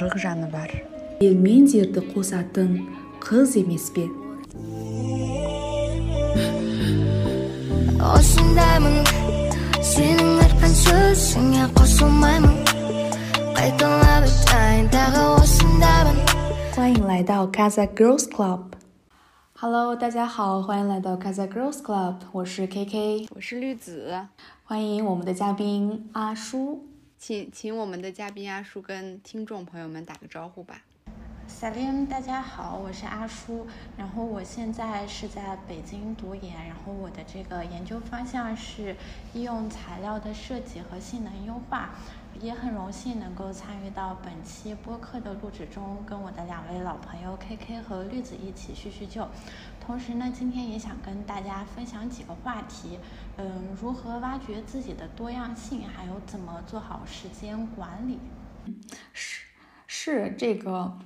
қырық жаны бар елмен дерді қосатын қыз емес пе осындаймын сенің айтқан сөзіңе қосылмаймын қайталап айтайын тағы осындаймын 欢迎来到 Casa Girls Club。Hello，大家好，欢迎来到 Casa Girls Club，我是 KK，我是绿子，欢迎我们的嘉宾阿叔， 请请我们的嘉宾阿叔跟听众朋友们打个招呼吧。萨林大家好，我是阿叔，然后我现在是在北京读研，然后我的这个研究方向是医用材料的设计和性能优化，也很荣幸能够参与到本期播客的录制中，跟我的两位老朋友 KK 和绿子一起叙叙旧。同时呢，今天也想跟大家分享几个话题，嗯，如何挖掘自己的多样性，还有怎么做好时间管理。是是这个。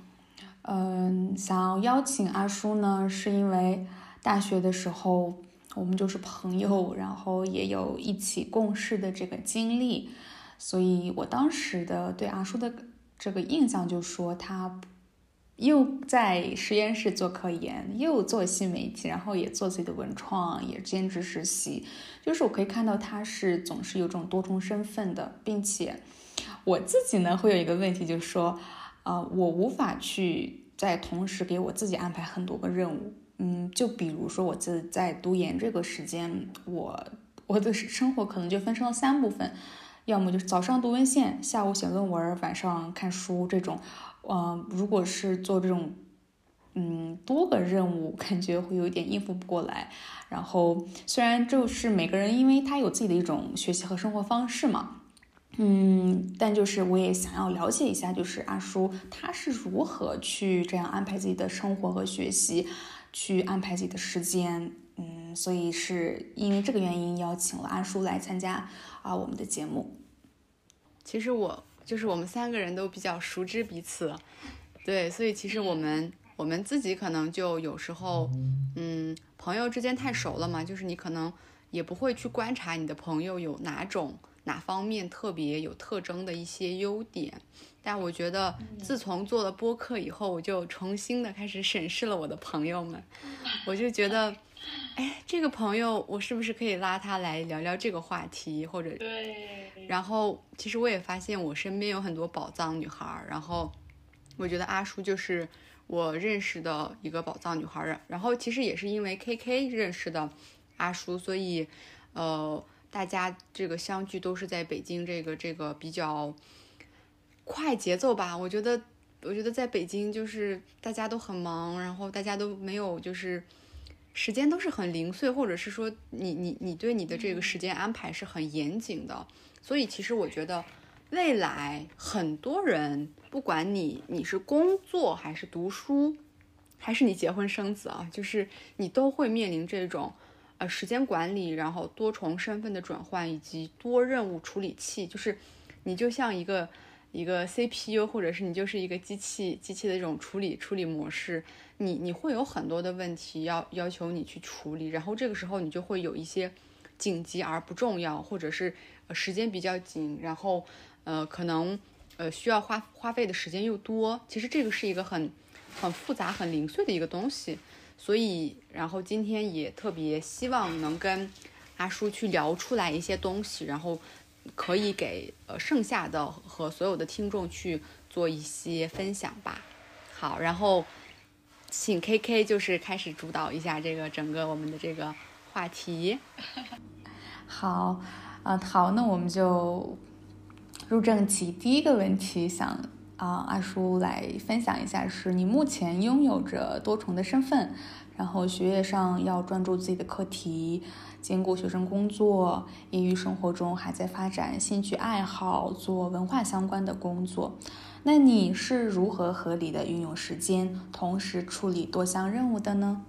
嗯，想要邀请阿叔呢，是因为大学的时候我们就是朋友，然后也有一起共事的这个经历，所以我当时的对阿叔的这个印象就说他又在实验室做科研，又做新媒体，然后也做自己的文创，也兼职实习，就是我可以看到他是总是有这种多重身份的，并且我自己呢会有一个问题，就是说。啊，我无法去在同时给我自己安排很多个任务。嗯，就比如说我自在读研这个时间，我我的生活可能就分成了三部分，要么就是早上读文献，下午写论文，晚上看书这种。嗯，如果是做这种，嗯，多个任务，感觉会有点应付不过来。然后虽然就是每个人，因为他有自己的一种学习和生活方式嘛。嗯，但就是我也想要了解一下，就是阿叔他是如何去这样安排自己的生活和学习，去安排自己的时间。嗯，所以是因为这个原因邀请了阿叔来参加啊我们的节目。其实我就是我们三个人都比较熟知彼此，对，所以其实我们我们自己可能就有时候，嗯，朋友之间太熟了嘛，就是你可能也不会去观察你的朋友有哪种。哪方面特别有特征的一些优点，但我觉得自从做了播客以后，我就重新的开始审视了我的朋友们，我就觉得，哎，这个朋友我是不是可以拉他来聊聊这个话题，或者对，然后其实我也发现我身边有很多宝藏女孩，然后我觉得阿叔就是我认识的一个宝藏女孩，然后其实也是因为 KK 认识的阿叔，所以，呃。大家这个相聚都是在北京，这个这个比较快节奏吧。我觉得，我觉得在北京就是大家都很忙，然后大家都没有就是时间都是很零碎，或者是说你你你对你的这个时间安排是很严谨的。所以其实我觉得未来很多人，不管你你是工作还是读书，还是你结婚生子啊，就是你都会面临这种。呃，时间管理，然后多重身份的转换，以及多任务处理器，就是你就像一个一个 CPU，或者是你就是一个机器，机器的这种处理处理模式，你你会有很多的问题要要求你去处理，然后这个时候你就会有一些紧急而不重要，或者是时间比较紧，然后呃可能呃需要花花费的时间又多，其实这个是一个很很复杂、很零碎的一个东西。所以，然后今天也特别希望能跟阿叔去聊出来一些东西，然后可以给呃剩下的和所有的听众去做一些分享吧。好，然后请 KK 就是开始主导一下这个整个我们的这个话题。好，啊好，那我们就入正题，第一个问题想。啊，阿叔来分享一下，是你目前拥有着多重的身份，然后学业上要专注自己的课题，兼顾学生工作，业余生活中还在发展兴趣爱好，做文化相关的工作。那你是如何合理的运用时间，同时处理多项任务的呢？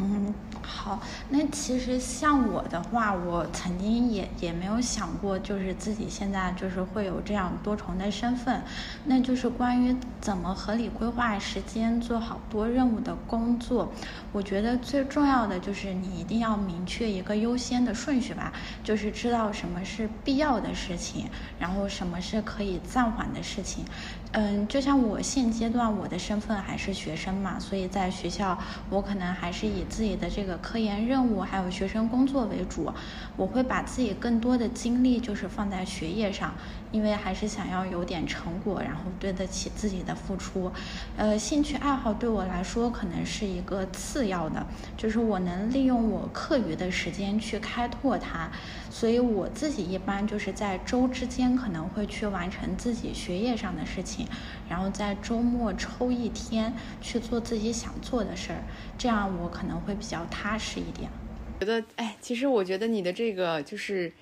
嗯，好，那其实像我的话，我曾经也也没有想过，就是自己现在就是会有这样多重的身份，那就是关于怎么合理规划时间，做好多任务的工作。我觉得最重要的就是你一定要明确一个优先的顺序吧，就是知道什么是必要的事情，然后什么是可以暂缓的事情。嗯，就像我现阶段我的身份还是学生嘛，所以在学校我可能还是以自己的这个科研任务还有学生工作为主，我会把自己更多的精力就是放在学业上，因为还是想要有点成果，然后对得起自己的付出。呃，兴趣爱好对我来说可能是一个次要的，就是我能利用我课余的时间去开拓它，所以我自己一般就是在周之间可能会去完成自己学业上的事情。然后在周末抽一天去做自己想做的事儿，这样我可能会比较踏实一点。觉得，哎，其实我觉得你的这个就是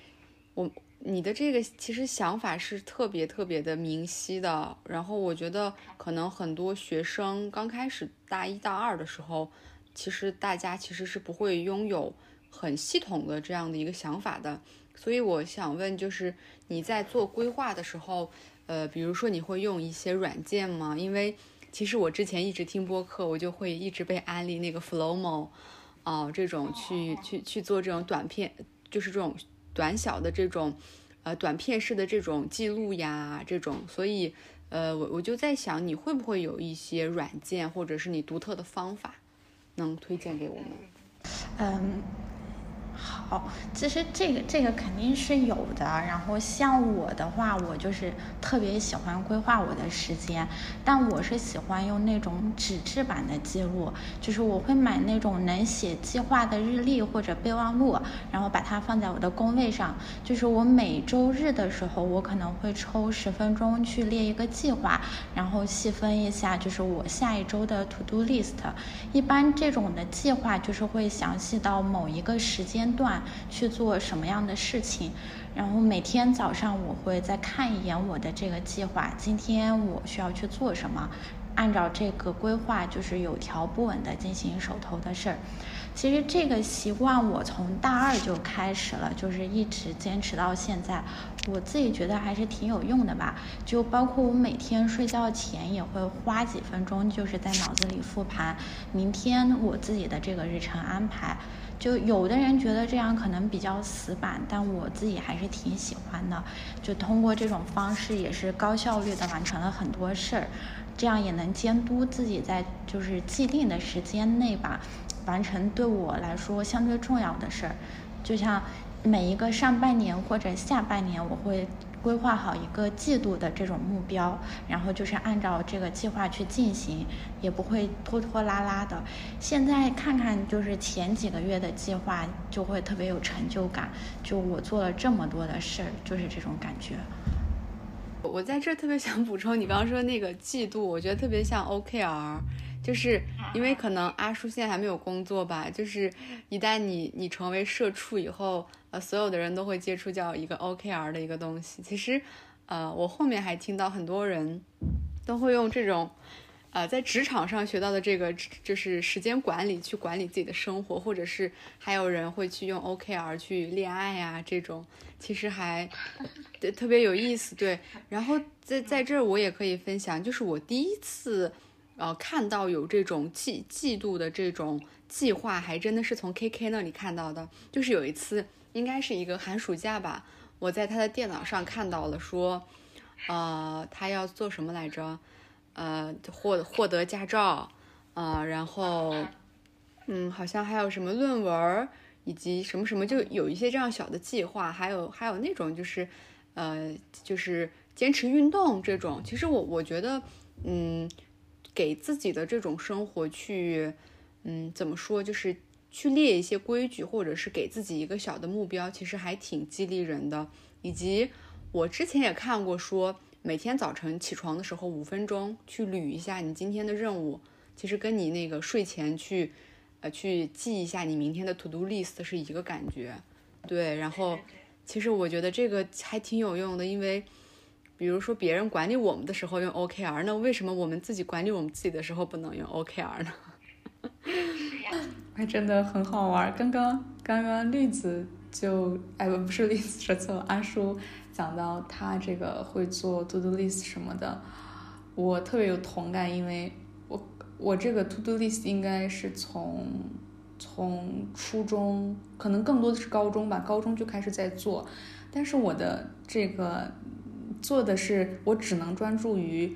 我，你的这个其实想法是特别特别的明晰的。然后我觉得可能很多学生刚开始大一大二的时候，其实大家其实是不会拥有很系统的这样的一个想法的。所以我想问，就是你在做规划的时候。呃，比如说你会用一些软件吗？因为其实我之前一直听播客，我就会一直被安利那个 Flowmo，啊，这种去去去做这种短片，就是这种短小的这种，呃，短片式的这种记录呀，这种。所以，呃，我我就在想，你会不会有一些软件，或者是你独特的方法，能推荐给我们？嗯。好，其实这个这个肯定是有的。然后像我的话，我就是特别喜欢规划我的时间，但我是喜欢用那种纸质版的记录，就是我会买那种能写计划的日历或者备忘录，然后把它放在我的工位上。就是我每周日的时候，我可能会抽十分钟去列一个计划，然后细分一下，就是我下一周的 to do list。一般这种的计划就是会详细到某一个时间。段去做什么样的事情，然后每天早上我会再看一眼我的这个计划，今天我需要去做什么，按照这个规划就是有条不紊的进行手头的事儿。其实这个习惯我从大二就开始了，就是一直坚持到现在，我自己觉得还是挺有用的吧。就包括我每天睡觉前也会花几分钟，就是在脑子里复盘明天我自己的这个日程安排。就有的人觉得这样可能比较死板，但我自己还是挺喜欢的。就通过这种方式，也是高效率的完成了很多事儿，这样也能监督自己在就是既定的时间内吧，完成对我来说相对重要的事儿。就像每一个上半年或者下半年，我会。规划好一个季度的这种目标，然后就是按照这个计划去进行，也不会拖拖拉拉的。现在看看就是前几个月的计划，就会特别有成就感。就我做了这么多的事儿，就是这种感觉。我在这特别想补充，你刚刚说那个季度，我觉得特别像 OKR。就是因为可能阿叔现在还没有工作吧，就是一旦你你成为社畜以后，呃，所有的人都会接触叫一个 OKR 的一个东西。其实，呃，我后面还听到很多人都会用这种，呃，在职场上学到的这个就是时间管理去管理自己的生活，或者是还有人会去用 OKR 去恋爱啊，这种其实还对特别有意思。对，然后在在这儿我也可以分享，就是我第一次。呃，看到有这种季季度的这种计划，还真的是从 K K 那里看到的。就是有一次，应该是一个寒暑假吧，我在他的电脑上看到了，说，呃，他要做什么来着？呃，获获得驾照，呃，然后，嗯，好像还有什么论文，以及什么什么，就有一些这样小的计划。还有还有那种就是，呃，就是坚持运动这种。其实我我觉得，嗯。给自己的这种生活去，嗯，怎么说，就是去列一些规矩，或者是给自己一个小的目标，其实还挺激励人的。以及我之前也看过，说每天早晨起床的时候五分钟去捋一下你今天的任务，其实跟你那个睡前去，呃，去记一下你明天的 to do list 是一个感觉。对，然后其实我觉得这个还挺有用的，因为。比如说别人管理我们的时候用 OKR，那为什么我们自己管理我们自己的时候不能用 OKR 呢？还真的很好玩。刚刚刚刚绿子就哎不不是绿子说错了，阿叔讲到他这个会做 To Do List 什么的，我特别有同感，因为我我这个 To Do List 应该是从从初中，可能更多的是高中吧，高中就开始在做，但是我的这个。做的是我只能专注于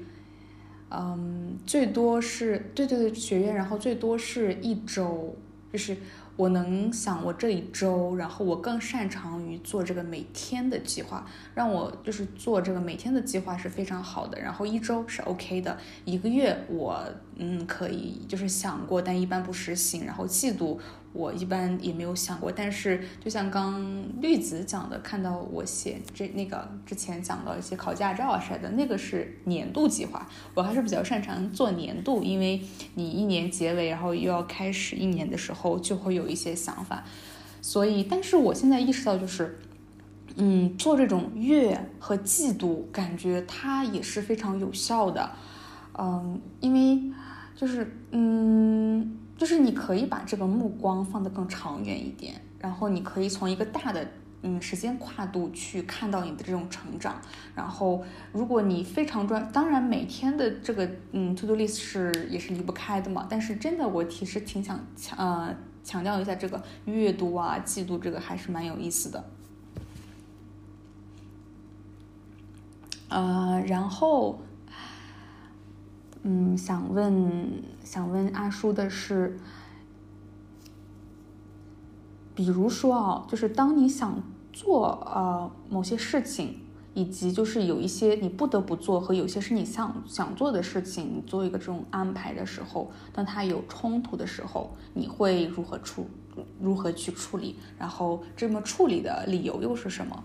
嗯，最多是对对对学院，然后最多是一周，就是我能想我这一周，然后我更擅长于做这个每天的计划，让我就是做这个每天的计划是非常好的，然后一周是 OK 的，一个月我嗯可以就是想过，但一般不实行，然后季度。我一般也没有想过，但是就像刚绿子讲的，看到我写这那个之前讲到一些考驾照啊啥的，那个是年度计划，我还是比较擅长做年度，因为你一年结尾，然后又要开始一年的时候，就会有一些想法。所以，但是我现在意识到，就是，嗯，做这种月和季度，感觉它也是非常有效的，嗯，因为就是，嗯。就是你可以把这个目光放得更长远一点，然后你可以从一个大的嗯时间跨度去看到你的这种成长。然后如果你非常专，当然每天的这个嗯 to do list 是也是离不开的嘛。但是真的我其实挺想强呃强调一下这个阅读啊季度这个还是蛮有意思的。呃，然后。嗯，想问想问阿叔的是，比如说啊，就是当你想做呃某些事情，以及就是有一些你不得不做和有些是你想想做的事情，你做一个这种安排的时候，当它有冲突的时候，你会如何处如何去处理？然后这么处理的理由又是什么？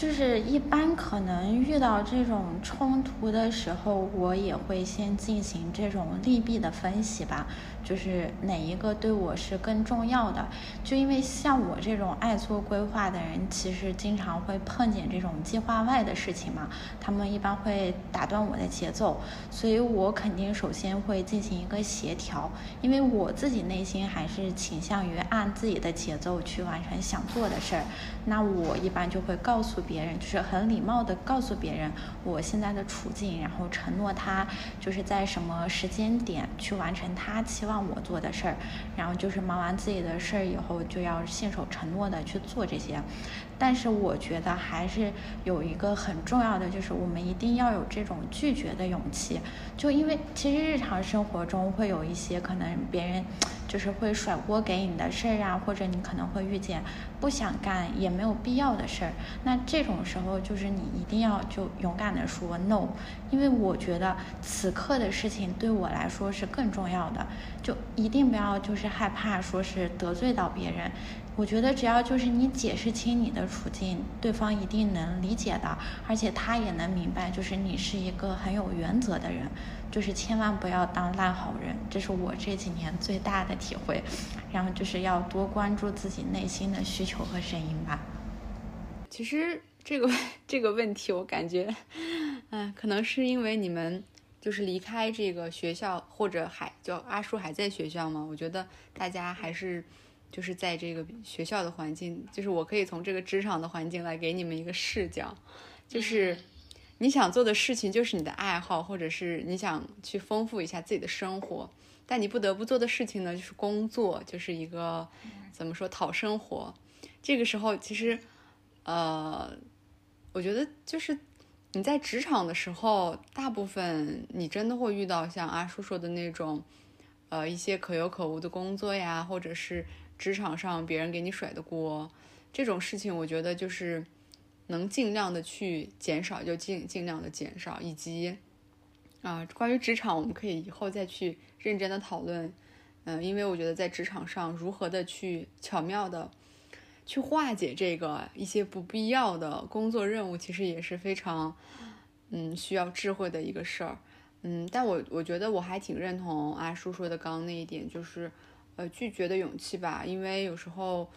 就是一般可能遇到这种冲突的时候，我也会先进行这种利弊的分析吧。就是哪一个对我是更重要的？就因为像我这种爱做规划的人，其实经常会碰见这种计划外的事情嘛。他们一般会打断我的节奏，所以我肯定首先会进行一个协调。因为我自己内心还是倾向于按自己的节奏去完成想做的事儿。那我一般就会告诉别人，就是很礼貌的告诉别人我现在的处境，然后承诺他就是在什么时间点去完成他期望。我做的事儿，然后就是忙完自己的事儿以后，就要信守承诺的去做这些。但是我觉得还是有一个很重要的，就是我们一定要有这种拒绝的勇气。就因为其实日常生活中会有一些可能别人。就是会甩锅给你的事儿啊，或者你可能会遇见不想干也没有必要的事儿，那这种时候就是你一定要就勇敢的说 no，因为我觉得此刻的事情对我来说是更重要的，就一定不要就是害怕说是得罪到别人。我觉得只要就是你解释清你的处境，对方一定能理解的，而且他也能明白，就是你是一个很有原则的人。就是千万不要当烂好人，这是我这几年最大的体会。然后就是要多关注自己内心的需求和声音吧。其实这个这个问题，我感觉，嗯，可能是因为你们就是离开这个学校，或者还就阿叔还在学校嘛？我觉得大家还是就是在这个学校的环境，就是我可以从这个职场的环境来给你们一个视角，就是。你想做的事情就是你的爱好，或者是你想去丰富一下自己的生活，但你不得不做的事情呢，就是工作，就是一个怎么说讨生活。这个时候，其实，呃，我觉得就是你在职场的时候，大部分你真的会遇到像阿叔说的那种，呃，一些可有可无的工作呀，或者是职场上别人给你甩的锅，这种事情，我觉得就是。能尽量的去减少就尽尽量的减少，以及啊，关于职场，我们可以以后再去认真的讨论。嗯，因为我觉得在职场上，如何的去巧妙的去化解这个一些不必要的工作任务，其实也是非常嗯需要智慧的一个事儿。嗯，但我我觉得我还挺认同阿叔说的刚刚那一点，就是呃拒绝的勇气吧，因为有时候。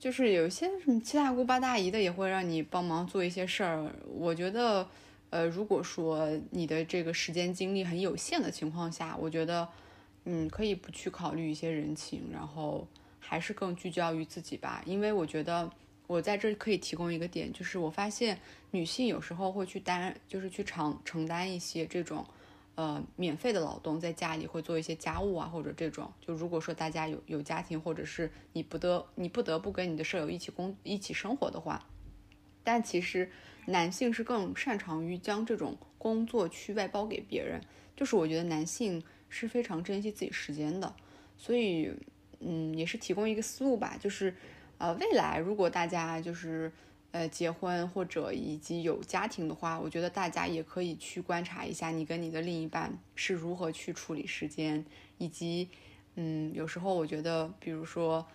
就是有一些什么七大姑八大姨的也会让你帮忙做一些事儿。我觉得，呃，如果说你的这个时间精力很有限的情况下，我觉得，嗯，可以不去考虑一些人情，然后还是更聚焦于自己吧。因为我觉得我在这可以提供一个点，就是我发现女性有时候会去担，就是去承承担一些这种。呃，免费的劳动在家里会做一些家务啊，或者这种。就如果说大家有有家庭，或者是你不得你不得不跟你的舍友一起工一起生活的话，但其实男性是更擅长于将这种工作去外包给别人。就是我觉得男性是非常珍惜自己时间的，所以嗯，也是提供一个思路吧，就是呃，未来如果大家就是呃结婚或者以及有家庭的话，我觉得大家也可以去观察一下你跟你的另一半是如何去处理时间，以及嗯，有时候我觉得，比如说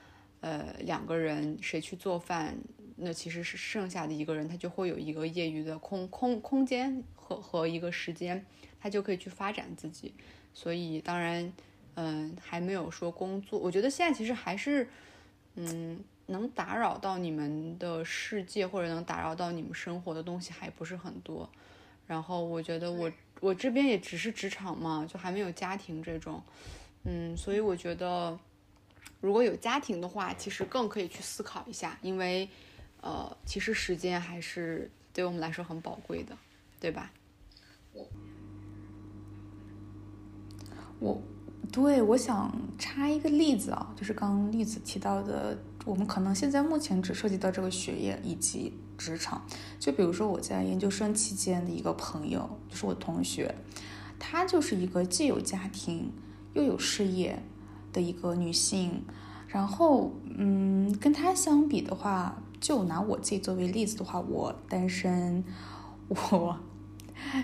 呃两个人谁去做饭。那其实是剩下的一个人，他就会有一个业余的空空空间和和一个时间，他就可以去发展自己。所以当然，嗯，还没有说工作。我觉得现在其实还是，嗯，能打扰到你们的世界或者能打扰到你们生活的东西还不是很多。然后我觉得我我这边也只是职场嘛，就还没有家庭这种，嗯，所以我觉得如果有家庭的话，其实更可以去思考一下，因为。呃，其实时间还是对我们来说很宝贵的，对吧？我，对，我想插一个例子啊，就是刚刚栗子提到的，我们可能现在目前只涉及到这个学业以及职场。就比如说我在研究生期间的一个朋友，就是我同学，她就是一个既有家庭又有事业的一个女性，然后，嗯，跟她相比的话。就拿我自己作为例子的话，我单身，我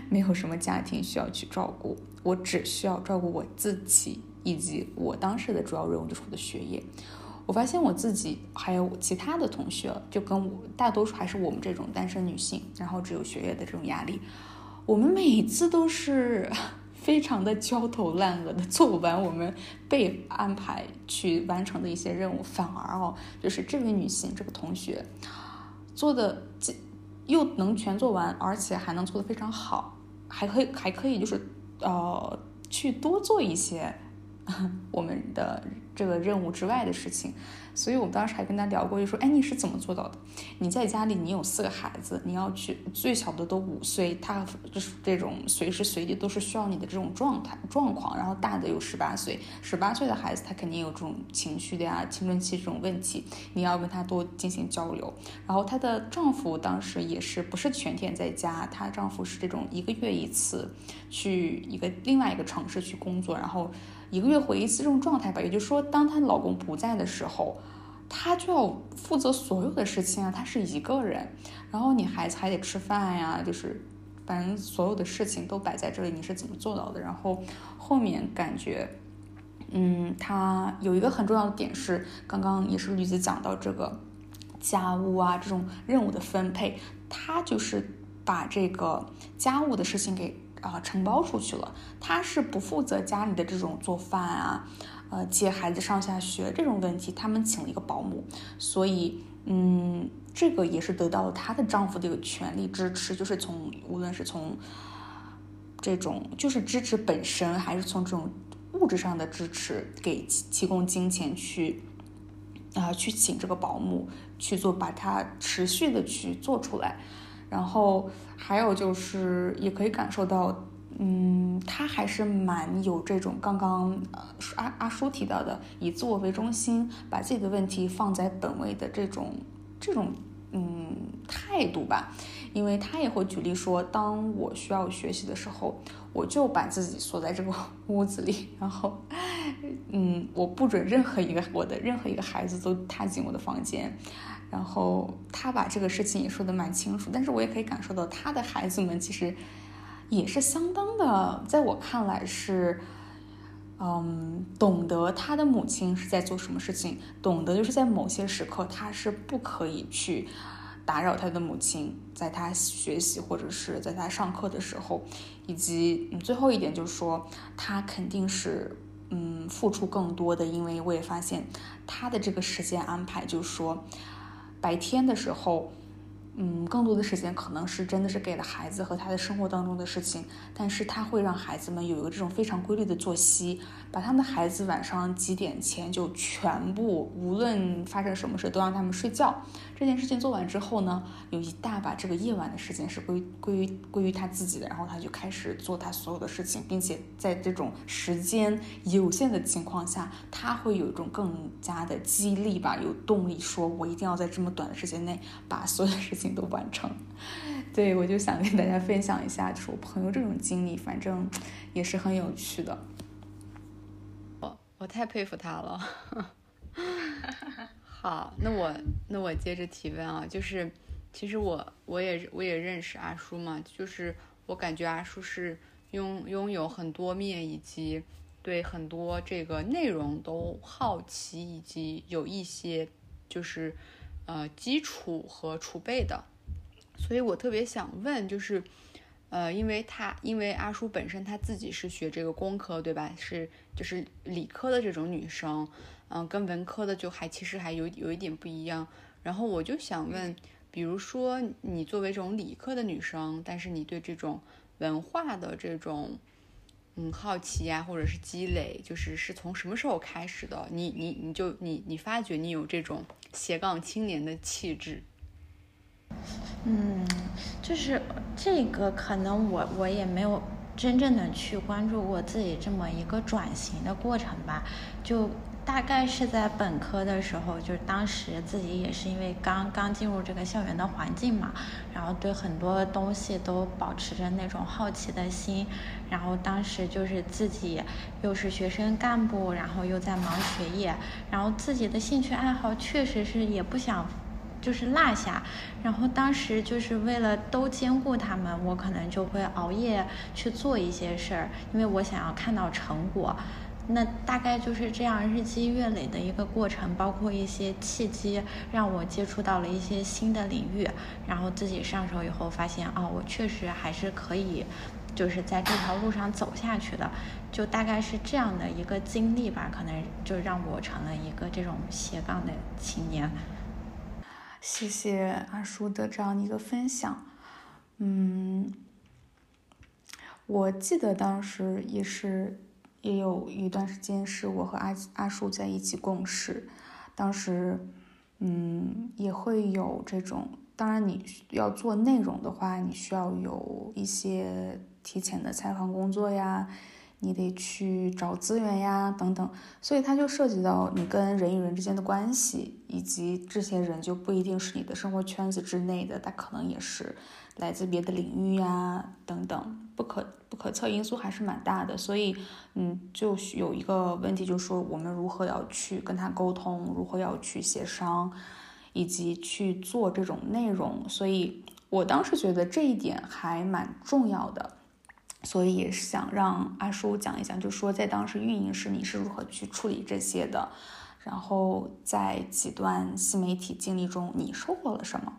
没有什么家庭需要去照顾，我只需要照顾我自己以及我当时的主要任务就是我的学业。我发现我自己还有其他的同学，就跟我大多数还是我们这种单身女性，然后只有学业的这种压力，我们每次都是。非常的焦头烂额的做不完我们被安排去完成的一些任务，反而哦，就是这位女性这个同学做的又能全做完，而且还能做的非常好，还可以还可以就是呃去多做一些 我们的这个任务之外的事情。所以我们当时还跟他聊过，就说：“哎，你是怎么做到的？你在家里，你有四个孩子，你要去最小的都五岁，他就是这种随时随地都是需要你的这种状态状况。然后大的有十八岁，十八岁的孩子他肯定有这种情绪的呀，青春期这种问题，你要跟他多进行交流。然后她的丈夫当时也是不是全天在家，她丈夫是这种一个月一次去一个另外一个城市去工作，然后。”一个月回一次这种状态吧，也就是说，当她老公不在的时候，她就要负责所有的事情啊。她是一个人，然后你孩子还得吃饭呀，就是反正所有的事情都摆在这里，你是怎么做到的？然后后面感觉，嗯，她有一个很重要的点是，刚刚也是驴子讲到这个家务啊这种任务的分配，她就是把这个家务的事情给。啊，承包出去了，他是不负责家里的这种做饭啊，呃，接孩子上下学这种问题，他们请了一个保姆，所以，嗯，这个也是得到了她的丈夫的一个全力支持，就是从无论是从这种就是支持本身，还是从这种物质上的支持，给提供金钱去啊，去请这个保姆去做，把它持续的去做出来。然后还有就是，也可以感受到，嗯，他还是蛮有这种刚刚呃阿阿叔提到的以自我为中心，把自己的问题放在本位的这种这种嗯态度吧。因为他也会举例说，当我需要学习的时候，我就把自己锁在这个 屋子里，然后嗯，我不准任何一个我的任何一个孩子都踏进我的房间。然后他把这个事情也说的蛮清楚，但是我也可以感受到他的孩子们其实也是相当的，在我看来是，嗯，懂得他的母亲是在做什么事情，懂得就是在某些时刻他是不可以去打扰他的母亲，在他学习或者是在他上课的时候，以及最后一点就是说他肯定是嗯付出更多的，因为我也发现他的这个时间安排就是说。白天的时候。嗯，更多的时间可能是真的是给了孩子和他的生活当中的事情，但是他会让孩子们有一个这种非常规律的作息，把他们的孩子晚上几点前就全部，无论发生什么事都让他们睡觉。这件事情做完之后呢，有一大把这个夜晚的时间是归归于归于他自己的，然后他就开始做他所有的事情，并且在这种时间有限的情况下，他会有一种更加的激励吧，有动力说，我一定要在这么短的时间内把所有的事情。都完成，对我就想跟大家分享一下，就是我朋友这种经历，反正也是很有趣的。我我太佩服他了。好，那我那我接着提问啊，就是其实我我也我也认识阿叔嘛，就是我感觉阿叔是拥拥有很多面，以及对很多这个内容都好奇，以及有一些就是呃基础和储备的。所以我特别想问，就是，呃，因为他因为阿叔本身他自己是学这个工科，对吧？是就是理科的这种女生，嗯，跟文科的就还其实还有有一点不一样。然后我就想问，比如说你作为这种理科的女生，但是你对这种文化的这种嗯好奇呀，或者是积累，就是是从什么时候开始的？你你你就你你发觉你有这种斜杠青年的气质？嗯，就是这个可能我我也没有真正的去关注过自己这么一个转型的过程吧，就大概是在本科的时候，就是当时自己也是因为刚刚进入这个校园的环境嘛，然后对很多东西都保持着那种好奇的心，然后当时就是自己又是学生干部，然后又在忙学业，然后自己的兴趣爱好确实是也不想。就是落下，然后当时就是为了都兼顾他们，我可能就会熬夜去做一些事儿，因为我想要看到成果。那大概就是这样日积月累的一个过程，包括一些契机，让我接触到了一些新的领域，然后自己上手以后发现，啊，我确实还是可以，就是在这条路上走下去的。就大概是这样的一个经历吧，可能就让我成了一个这种斜杠的青年。谢谢阿叔的这样一个分享，嗯，我记得当时也是也有一段时间是我和阿阿叔在一起共事，当时嗯也会有这种，当然你要做内容的话，你需要有一些提前的采访工作呀。你得去找资源呀，等等，所以它就涉及到你跟人与人之间的关系，以及这些人就不一定是你的生活圈子之内的，他可能也是来自别的领域呀，等等，不可不可测因素还是蛮大的。所以，嗯，就有一个问题，就是说我们如何要去跟他沟通，如何要去协商，以及去做这种内容。所以我当时觉得这一点还蛮重要的。所以也是想让阿叔讲一讲，就说在当时运营时你是如何去处理这些的，然后在几段新媒体经历中你收获了什么？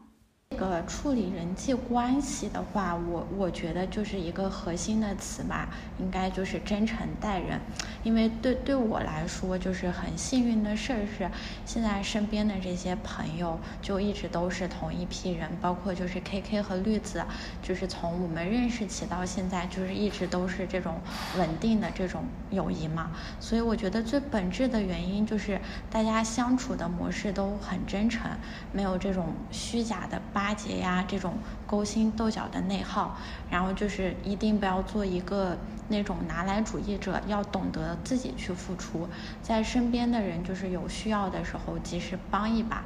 这个处理人际关系的话，我我觉得就是一个核心的词吧，应该就是真诚待人。因为对对我来说，就是很幸运的事儿是，现在身边的这些朋友就一直都是同一批人，包括就是 K K 和绿子，就是从我们认识起到现在，就是一直都是这种稳定的这种友谊嘛。所以我觉得最本质的原因就是大家相处的模式都很真诚，没有这种虚假的吧巴。结呀，这种勾心斗角的内耗，然后就是一定不要做一个那种拿来主义者，要懂得自己去付出，在身边的人就是有需要的时候及时帮一把。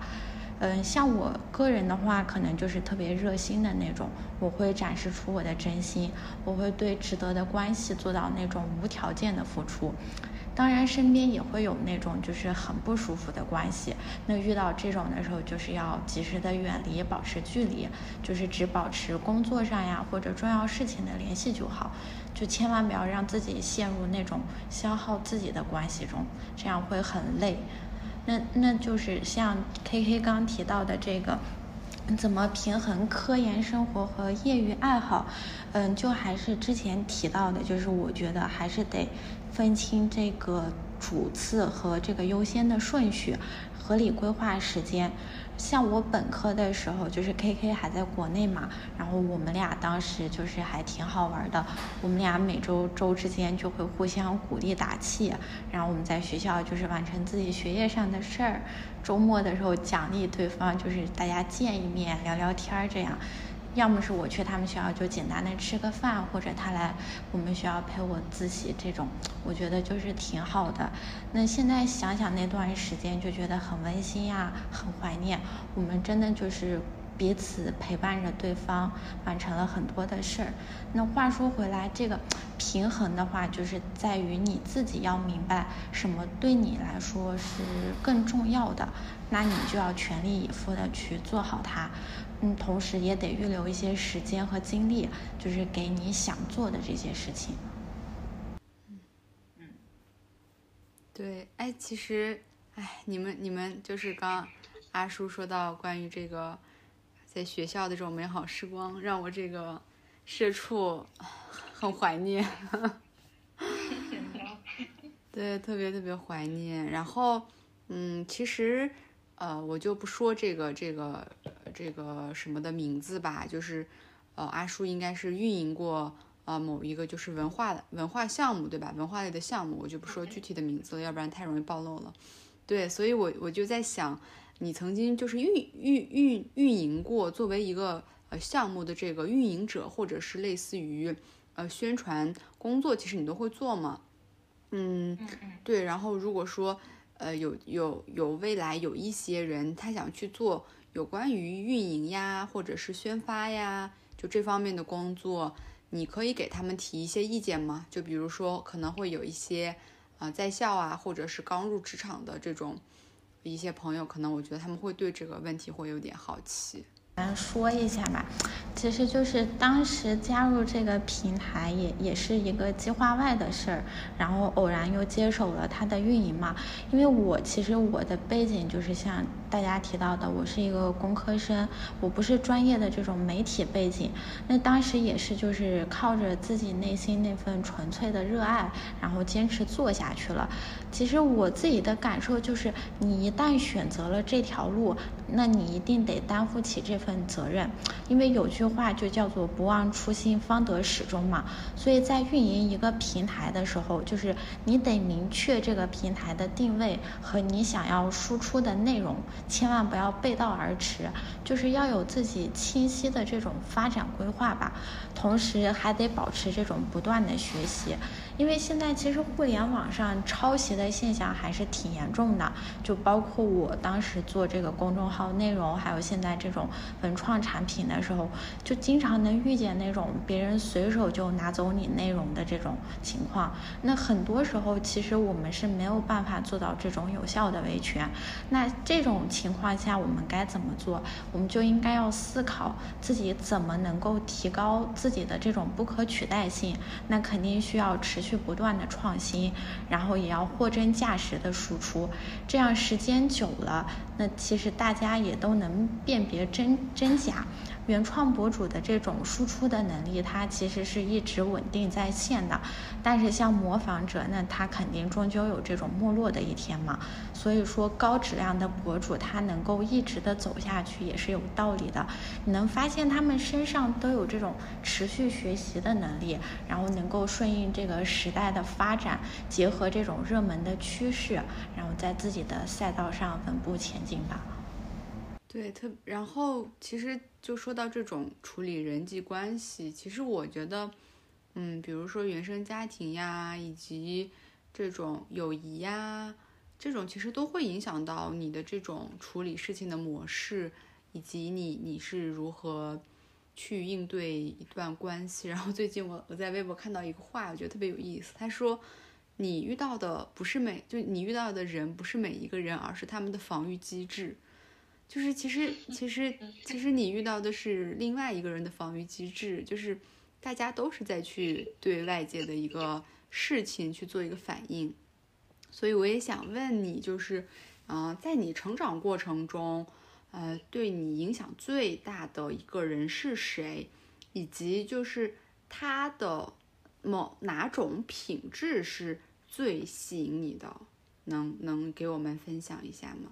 嗯，像我个人的话，可能就是特别热心的那种，我会展示出我的真心，我会对值得的关系做到那种无条件的付出。当然，身边也会有那种就是很不舒服的关系。那遇到这种的时候，就是要及时的远离，保持距离，就是只保持工作上呀或者重要事情的联系就好。就千万不要让自己陷入那种消耗自己的关系中，这样会很累。那那就是像 K K 刚提到的这个，怎么平衡科研生活和业余爱好？嗯，就还是之前提到的，就是我觉得还是得。分清这个主次和这个优先的顺序，合理规划时间。像我本科的时候，就是 K K 还在国内嘛，然后我们俩当时就是还挺好玩的。我们俩每周周之间就会互相鼓励打气，然后我们在学校就是完成自己学业上的事儿，周末的时候奖励对方，就是大家见一面聊聊天儿这样。要么是我去他们学校就简单的吃个饭，或者他来我们学校陪我自习，这种我觉得就是挺好的。那现在想想那段时间，就觉得很温馨呀，很怀念。我们真的就是彼此陪伴着对方，完成了很多的事儿。那话说回来，这个平衡的话，就是在于你自己要明白什么对你来说是更重要的，那你就要全力以赴的去做好它。嗯，同时也得预留一些时间和精力，就是给你想做的这些事情。嗯，对，哎，其实，哎，你们你们就是刚阿叔说到关于这个。在学校的这种美好时光，让我这个社畜很怀念。对，特别特别怀念。然后，嗯，其实，呃，我就不说这个这个这个什么的名字吧，就是，呃，阿叔应该是运营过呃某一个就是文化的文化项目，对吧？文化类的项目，我就不说具体的名字了，要不然太容易暴露了。对，所以我我就在想。你曾经就是运运运运营过，作为一个呃项目的这个运营者，或者是类似于呃宣传工作，其实你都会做吗？嗯，对。然后如果说呃有有有未来有一些人他想去做有关于运营呀，或者是宣发呀，就这方面的工作，你可以给他们提一些意见吗？就比如说可能会有一些啊在校啊，或者是刚入职场的这种。一些朋友可能，我觉得他们会对这个问题会有点好奇。咱说一下吧，其实就是当时加入这个平台也也是一个计划外的事儿，然后偶然又接手了它的运营嘛。因为我其实我的背景就是像大家提到的，我是一个工科生，我不是专业的这种媒体背景。那当时也是就是靠着自己内心那份纯粹的热爱，然后坚持做下去了。其实我自己的感受就是，你一旦选择了这条路，那你一定得担负起这。份责任，因为有句话就叫做“不忘初心，方得始终”嘛。所以在运营一个平台的时候，就是你得明确这个平台的定位和你想要输出的内容，千万不要背道而驰，就是要有自己清晰的这种发展规划吧。同时还得保持这种不断的学习。因为现在其实互联网上抄袭的现象还是挺严重的，就包括我当时做这个公众号内容，还有现在这种文创产品的时候，就经常能遇见那种别人随手就拿走你内容的这种情况。那很多时候其实我们是没有办法做到这种有效的维权。那这种情况下我们该怎么做？我们就应该要思考自己怎么能够提高自己的这种不可取代性。那肯定需要持。去不断的创新，然后也要货真价实的输出，这样时间久了，那其实大家也都能辨别真真假。原创博主的这种输出的能力，它其实是一直稳定在线的，但是像模仿者，那他肯定终究有这种没落的一天嘛。所以说，高质量的博主他能够一直的走下去，也是有道理的。你能发现他们身上都有这种持续学习的能力，然后能够顺应这个时代的发展，结合这种热门的趋势，然后在自己的赛道上稳步前进吧。对，特然后其实就说到这种处理人际关系，其实我觉得，嗯，比如说原生家庭呀，以及这种友谊呀，这种其实都会影响到你的这种处理事情的模式，以及你你是如何去应对一段关系。然后最近我我在微博看到一个话，我觉得特别有意思，他说，你遇到的不是每就你遇到的人不是每一个人，而是他们的防御机制。就是其实其实其实你遇到的是另外一个人的防御机制，就是大家都是在去对外界的一个事情去做一个反应，所以我也想问你，就是，嗯，在你成长过程中，呃，对你影响最大的一个人是谁，以及就是他的某哪种品质是最吸引你的，能能给我们分享一下吗？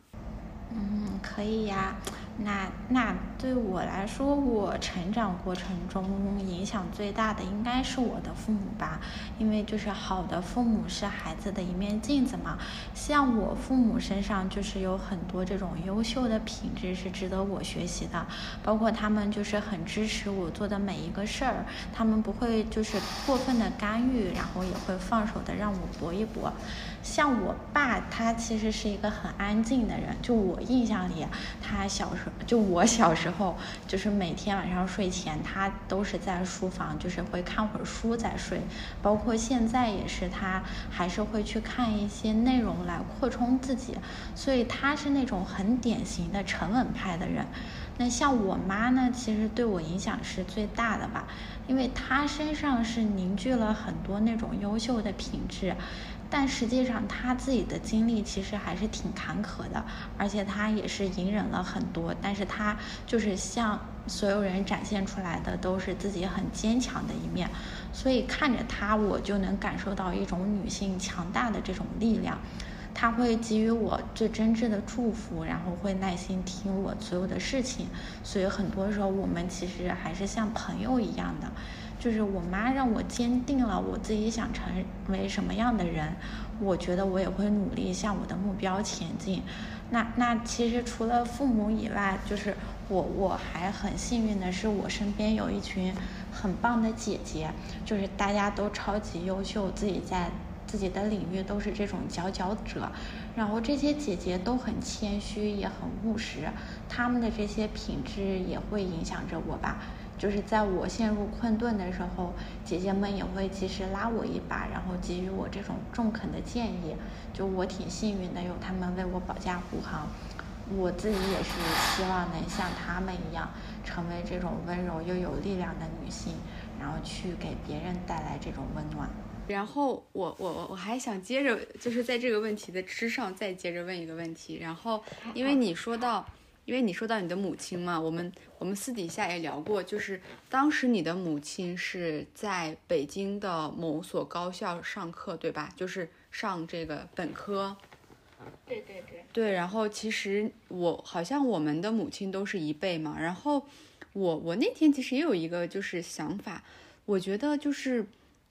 可以呀。那那对我来说，我成长过程中影响最大的应该是我的父母吧，因为就是好的父母是孩子的一面镜子嘛。像我父母身上就是有很多这种优秀的品质是值得我学习的，包括他们就是很支持我做的每一个事儿，他们不会就是过分的干预，然后也会放手的让我搏一搏。像我爸，他其实是一个很安静的人，就我印象里，他小时候，就我小时候，就是每天晚上睡前，他都是在书房，就是会看会儿书再睡。包括现在也是，他还是会去看一些内容来扩充自己。所以他是那种很典型的沉稳派的人。那像我妈呢，其实对我影响是最大的吧，因为她身上是凝聚了很多那种优秀的品质。但实际上，他自己的经历其实还是挺坎坷的，而且他也是隐忍了很多。但是他就是向所有人展现出来的都是自己很坚强的一面，所以看着他，我就能感受到一种女性强大的这种力量。他会给予我最真挚的祝福，然后会耐心听我所有的事情。所以很多时候，我们其实还是像朋友一样的。就是我妈让我坚定了我自己想成为什么样的人，我觉得我也会努力向我的目标前进。那那其实除了父母以外，就是我我还很幸运的是，我身边有一群很棒的姐姐，就是大家都超级优秀，自己在自己的领域都是这种佼佼者。然后这些姐姐都很谦虚，也很务实，她们的这些品质也会影响着我吧。就是在我陷入困顿的时候，姐姐们也会及时拉我一把，然后给予我这种中肯的建议。就我挺幸运的，有他们为我保驾护航。我自己也是希望能像他们一样，成为这种温柔又有力量的女性，然后去给别人带来这种温暖。然后我我我还想接着，就是在这个问题的之上再接着问一个问题。然后因为你说到。因为你说到你的母亲嘛，我们我们私底下也聊过，就是当时你的母亲是在北京的某所高校上课，对吧？就是上这个本科。对对对。对，然后其实我好像我们的母亲都是一辈嘛，然后我我那天其实也有一个就是想法，我觉得就是。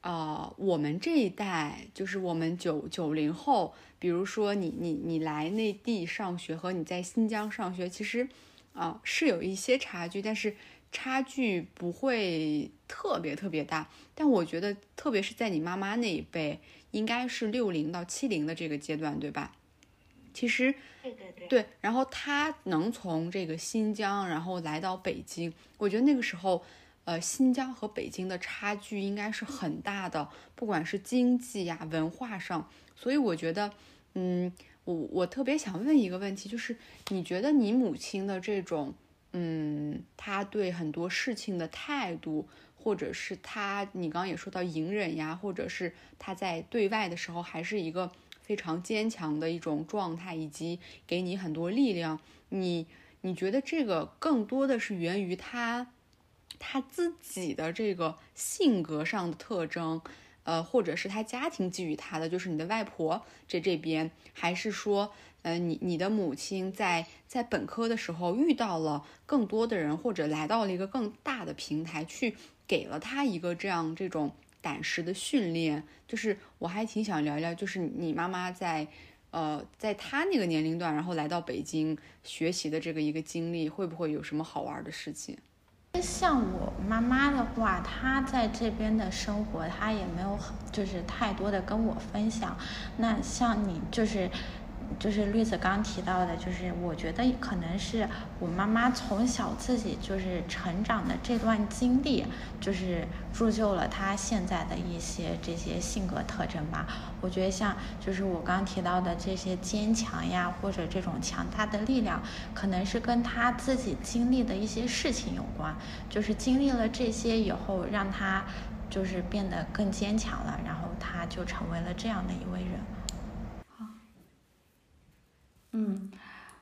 呃，我们这一代就是我们九九零后，比如说你你你来内地上学和你在新疆上学，其实啊是有一些差距，但是差距不会特别特别大。但我觉得，特别是在你妈妈那一辈，应该是六零到七零的这个阶段，对吧？其实对对对，对。然后他能从这个新疆，然后来到北京，我觉得那个时候。呃，新疆和北京的差距应该是很大的，不管是经济呀、文化上。所以我觉得，嗯，我我特别想问一个问题，就是你觉得你母亲的这种，嗯，她对很多事情的态度，或者是她，你刚刚也说到隐忍呀，或者是她在对外的时候还是一个非常坚强的一种状态，以及给你很多力量，你你觉得这个更多的是源于她？他自己的这个性格上的特征，呃，或者是他家庭给予他的，就是你的外婆这这边，还是说，呃，你你的母亲在在本科的时候遇到了更多的人，或者来到了一个更大的平台，去给了他一个这样这种胆识的训练。就是我还挺想聊聊，就是你妈妈在，呃，在她那个年龄段，然后来到北京学习的这个一个经历，会不会有什么好玩的事情？像我妈妈的话，她在这边的生活，她也没有很就是太多的跟我分享。那像你就是。就是绿子刚提到的，就是我觉得可能是我妈妈从小自己就是成长的这段经历，就是铸就了她现在的一些这些性格特征吧。我觉得像就是我刚提到的这些坚强呀，或者这种强大的力量，可能是跟她自己经历的一些事情有关。就是经历了这些以后，让她就是变得更坚强了，然后她就成为了这样的一位人。嗯，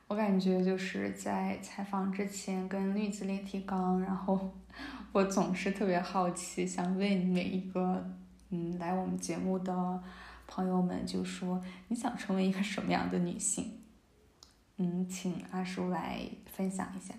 我感觉就是在采访之前跟绿子练提纲，然后 我总是特别好奇，想问每一个嗯来我们节目的朋友们，就说你想成为一个什么样的女性？嗯，请阿叔来分享一下。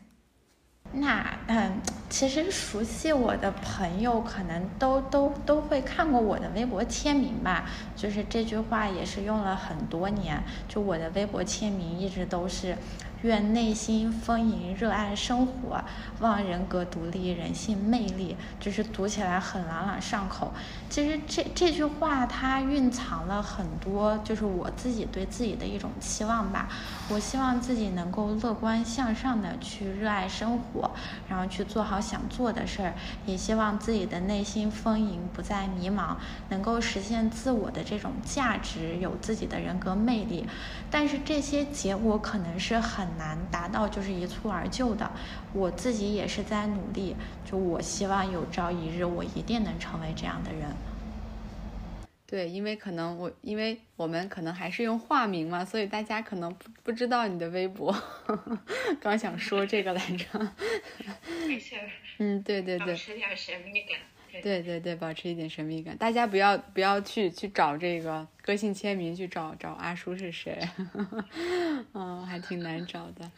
那嗯，其实熟悉我的朋友可能都都都会看过我的微博签名吧，就是这句话也是用了很多年，就我的微博签名一直都是。愿内心丰盈，热爱生活，望人格独立，人性魅力，就是读起来很朗朗上口。其实这这句话它蕴藏了很多，就是我自己对自己的一种期望吧。我希望自己能够乐观向上的去热爱生活，然后去做好想做的事儿，也希望自己的内心丰盈，不再迷茫，能够实现自我的这种价值，有自己的人格魅力。但是这些结果可能是很。难达到就是一蹴而就的，我自己也是在努力。就我希望有朝一日，我一定能成为这样的人。对，因为可能我，因为我们可能还是用化名嘛，所以大家可能不不知道你的微博。刚想说这个来着。没事。嗯，对对对。保持点神秘感。对对对，保持一点神秘感。大家不要不要去去找这个个性签名，去找找阿叔是谁。嗯，还挺难找的。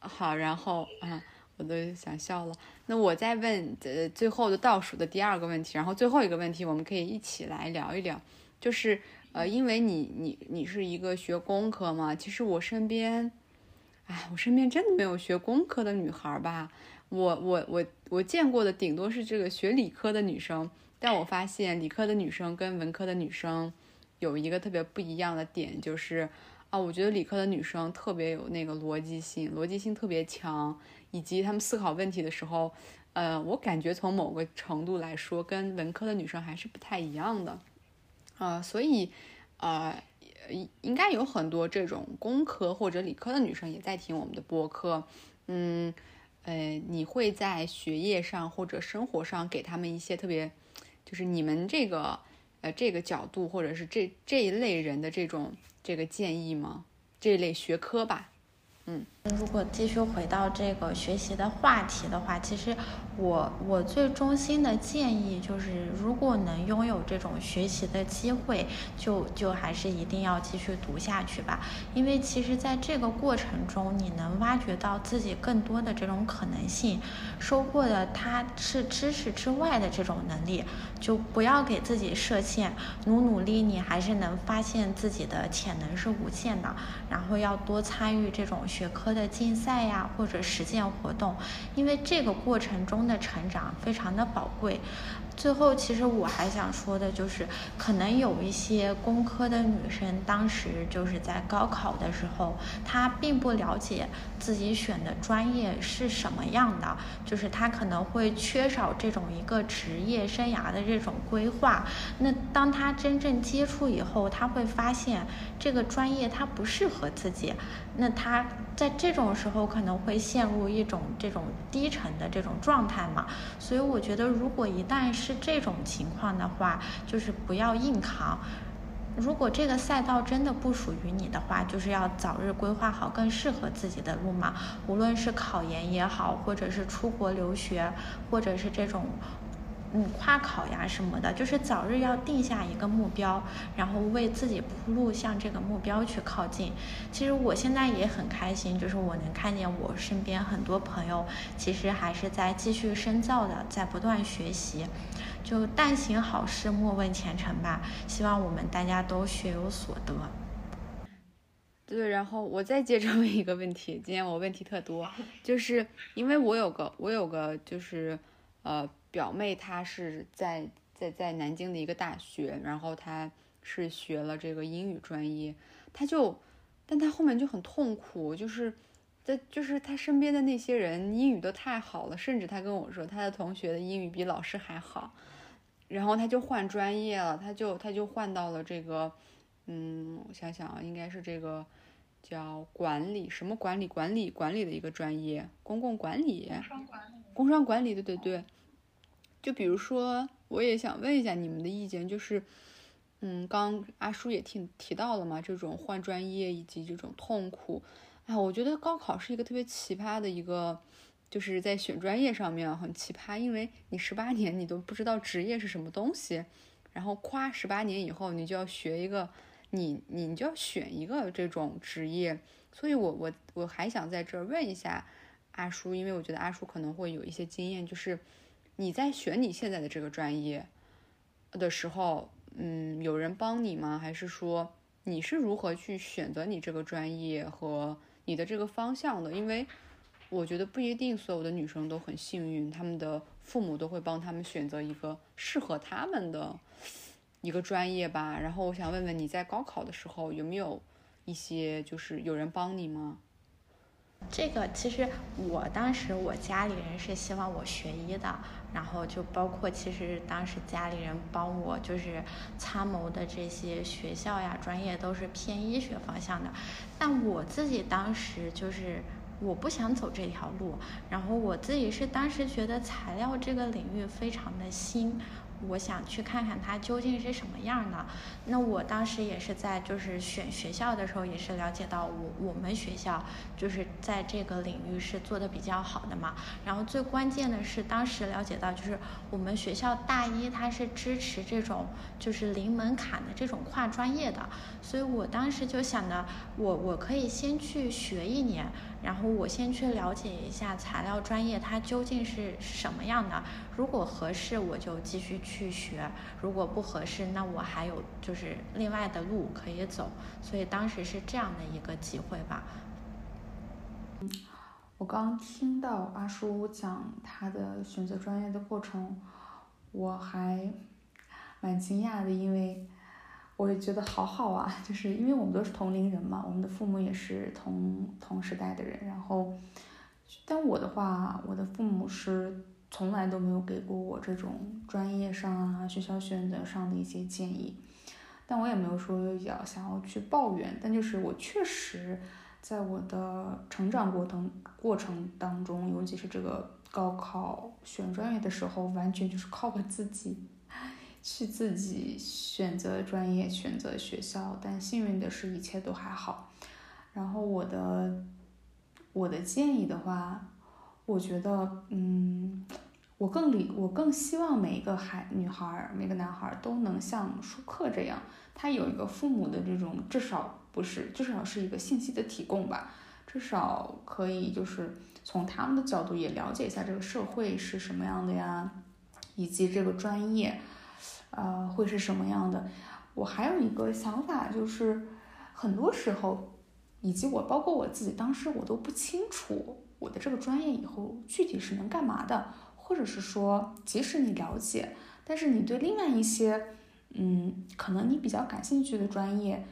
好，然后啊，我都想笑了。那我再问呃最后的倒数的第二个问题，然后最后一个问题我们可以一起来聊一聊，就是呃，因为你你你是一个学工科嘛，其实我身边，哎，我身边真的没有学工科的女孩吧。我我我我见过的顶多是这个学理科的女生，但我发现理科的女生跟文科的女生有一个特别不一样的点，就是啊，我觉得理科的女生特别有那个逻辑性，逻辑性特别强，以及她们思考问题的时候，呃，我感觉从某个程度来说，跟文科的女生还是不太一样的，啊，所以呃，应该有很多这种工科或者理科的女生也在听我们的播客，嗯。呃，你会在学业上或者生活上给他们一些特别，就是你们这个呃这个角度或者是这这一类人的这种这个建议吗？这类学科吧。嗯，如果继续回到这个学习的话题的话，其实我我最衷心的建议就是，如果能拥有这种学习的机会，就就还是一定要继续读下去吧。因为其实在这个过程中，你能挖掘到自己更多的这种可能性，收获的它是知识之外的这种能力。就不要给自己设限，努努力，你还是能发现自己的潜能是无限的。然后要多参与这种。学科的竞赛呀，或者实践活动，因为这个过程中的成长非常的宝贵。最后，其实我还想说的就是，可能有一些工科的女生，当时就是在高考的时候，她并不了解自己选的专业是什么样的，就是她可能会缺少这种一个职业生涯的这种规划。那当她真正接触以后，她会发现这个专业它不适合自己。那她在这种时候可能会陷入一种这种低沉的这种状态嘛。所以我觉得，如果一旦是是这种情况的话，就是不要硬扛。如果这个赛道真的不属于你的话，就是要早日规划好更适合自己的路嘛。无论是考研也好，或者是出国留学，或者是这种。嗯，跨考呀什么的，就是早日要定下一个目标，然后为自己铺路，向这个目标去靠近。其实我现在也很开心，就是我能看见我身边很多朋友，其实还是在继续深造的，在不断学习。就但行好事，莫问前程吧。希望我们大家都学有所得。对，然后我再接着问一个问题，今天我问题特多，就是因为我有个，我有个，就是呃。表妹她是在在在南京的一个大学，然后她是学了这个英语专业，她就，但她后面就很痛苦，就是在就是他身边的那些人英语都太好了，甚至他跟我说他的同学的英语比老师还好，然后他就换专业了，他就他就换到了这个，嗯，我想想啊，应该是这个叫管理什么管理管理管理的一个专业，公共管理，工商管理，工商管理，对对对。就比如说，我也想问一下你们的意见，就是，嗯，刚阿叔也提提到了嘛，这种换专业以及这种痛苦，啊，我觉得高考是一个特别奇葩的一个，就是在选专业上面很奇葩，因为你十八年你都不知道职业是什么东西，然后夸十八年以后你就要学一个，你你你就要选一个这种职业，所以我我我还想在这儿问一下。阿叔，因为我觉得阿叔可能会有一些经验，就是你在选你现在的这个专业的时候，嗯，有人帮你吗？还是说你是如何去选择你这个专业和你的这个方向的？因为我觉得不一定所有的女生都很幸运，她们的父母都会帮她们选择一个适合她们的一个专业吧。然后我想问问你在高考的时候有没有一些就是有人帮你吗？这个其实我当时我家里人是希望我学医的，然后就包括其实当时家里人帮我就是参谋的这些学校呀专业都是偏医学方向的，但我自己当时就是我不想走这条路，然后我自己是当时觉得材料这个领域非常的新。我想去看看它究竟是什么样的。那我当时也是在就是选学校的时候，也是了解到我我们学校就是在这个领域是做的比较好的嘛。然后最关键的是，当时了解到就是我们学校大一它是支持这种就是零门槛的这种跨专业的，所以我当时就想着，我我可以先去学一年。然后我先去了解一下材料专业它究竟是什么样的，如果合适我就继续去学，如果不合适那我还有就是另外的路可以走，所以当时是这样的一个机会吧。我刚听到阿叔讲他的选择专业的过程，我还蛮惊讶的，因为。我也觉得好好啊，就是因为我们都是同龄人嘛，我们的父母也是同同时代的人。然后，但我的话，我的父母是从来都没有给过我这种专业上啊、学校选择上的一些建议。但我也没有说要想要去抱怨，但就是我确实在我的成长过程过程当中，尤其是这个高考选专业的时候，完全就是靠我自己。去自己选择专业、选择学校，但幸运的是，一切都还好。然后我的我的建议的话，我觉得，嗯，我更理，我更希望每一个孩女孩、每个男孩都能像舒克这样，他有一个父母的这种，至少不是，至少是一个信息的提供吧，至少可以就是从他们的角度也了解一下这个社会是什么样的呀，以及这个专业。呃，会是什么样的？我还有一个想法，就是很多时候，以及我包括我自己，当时我都不清楚我的这个专业以后具体是能干嘛的，或者是说，即使你了解，但是你对另外一些，嗯，可能你比较感兴趣的专业，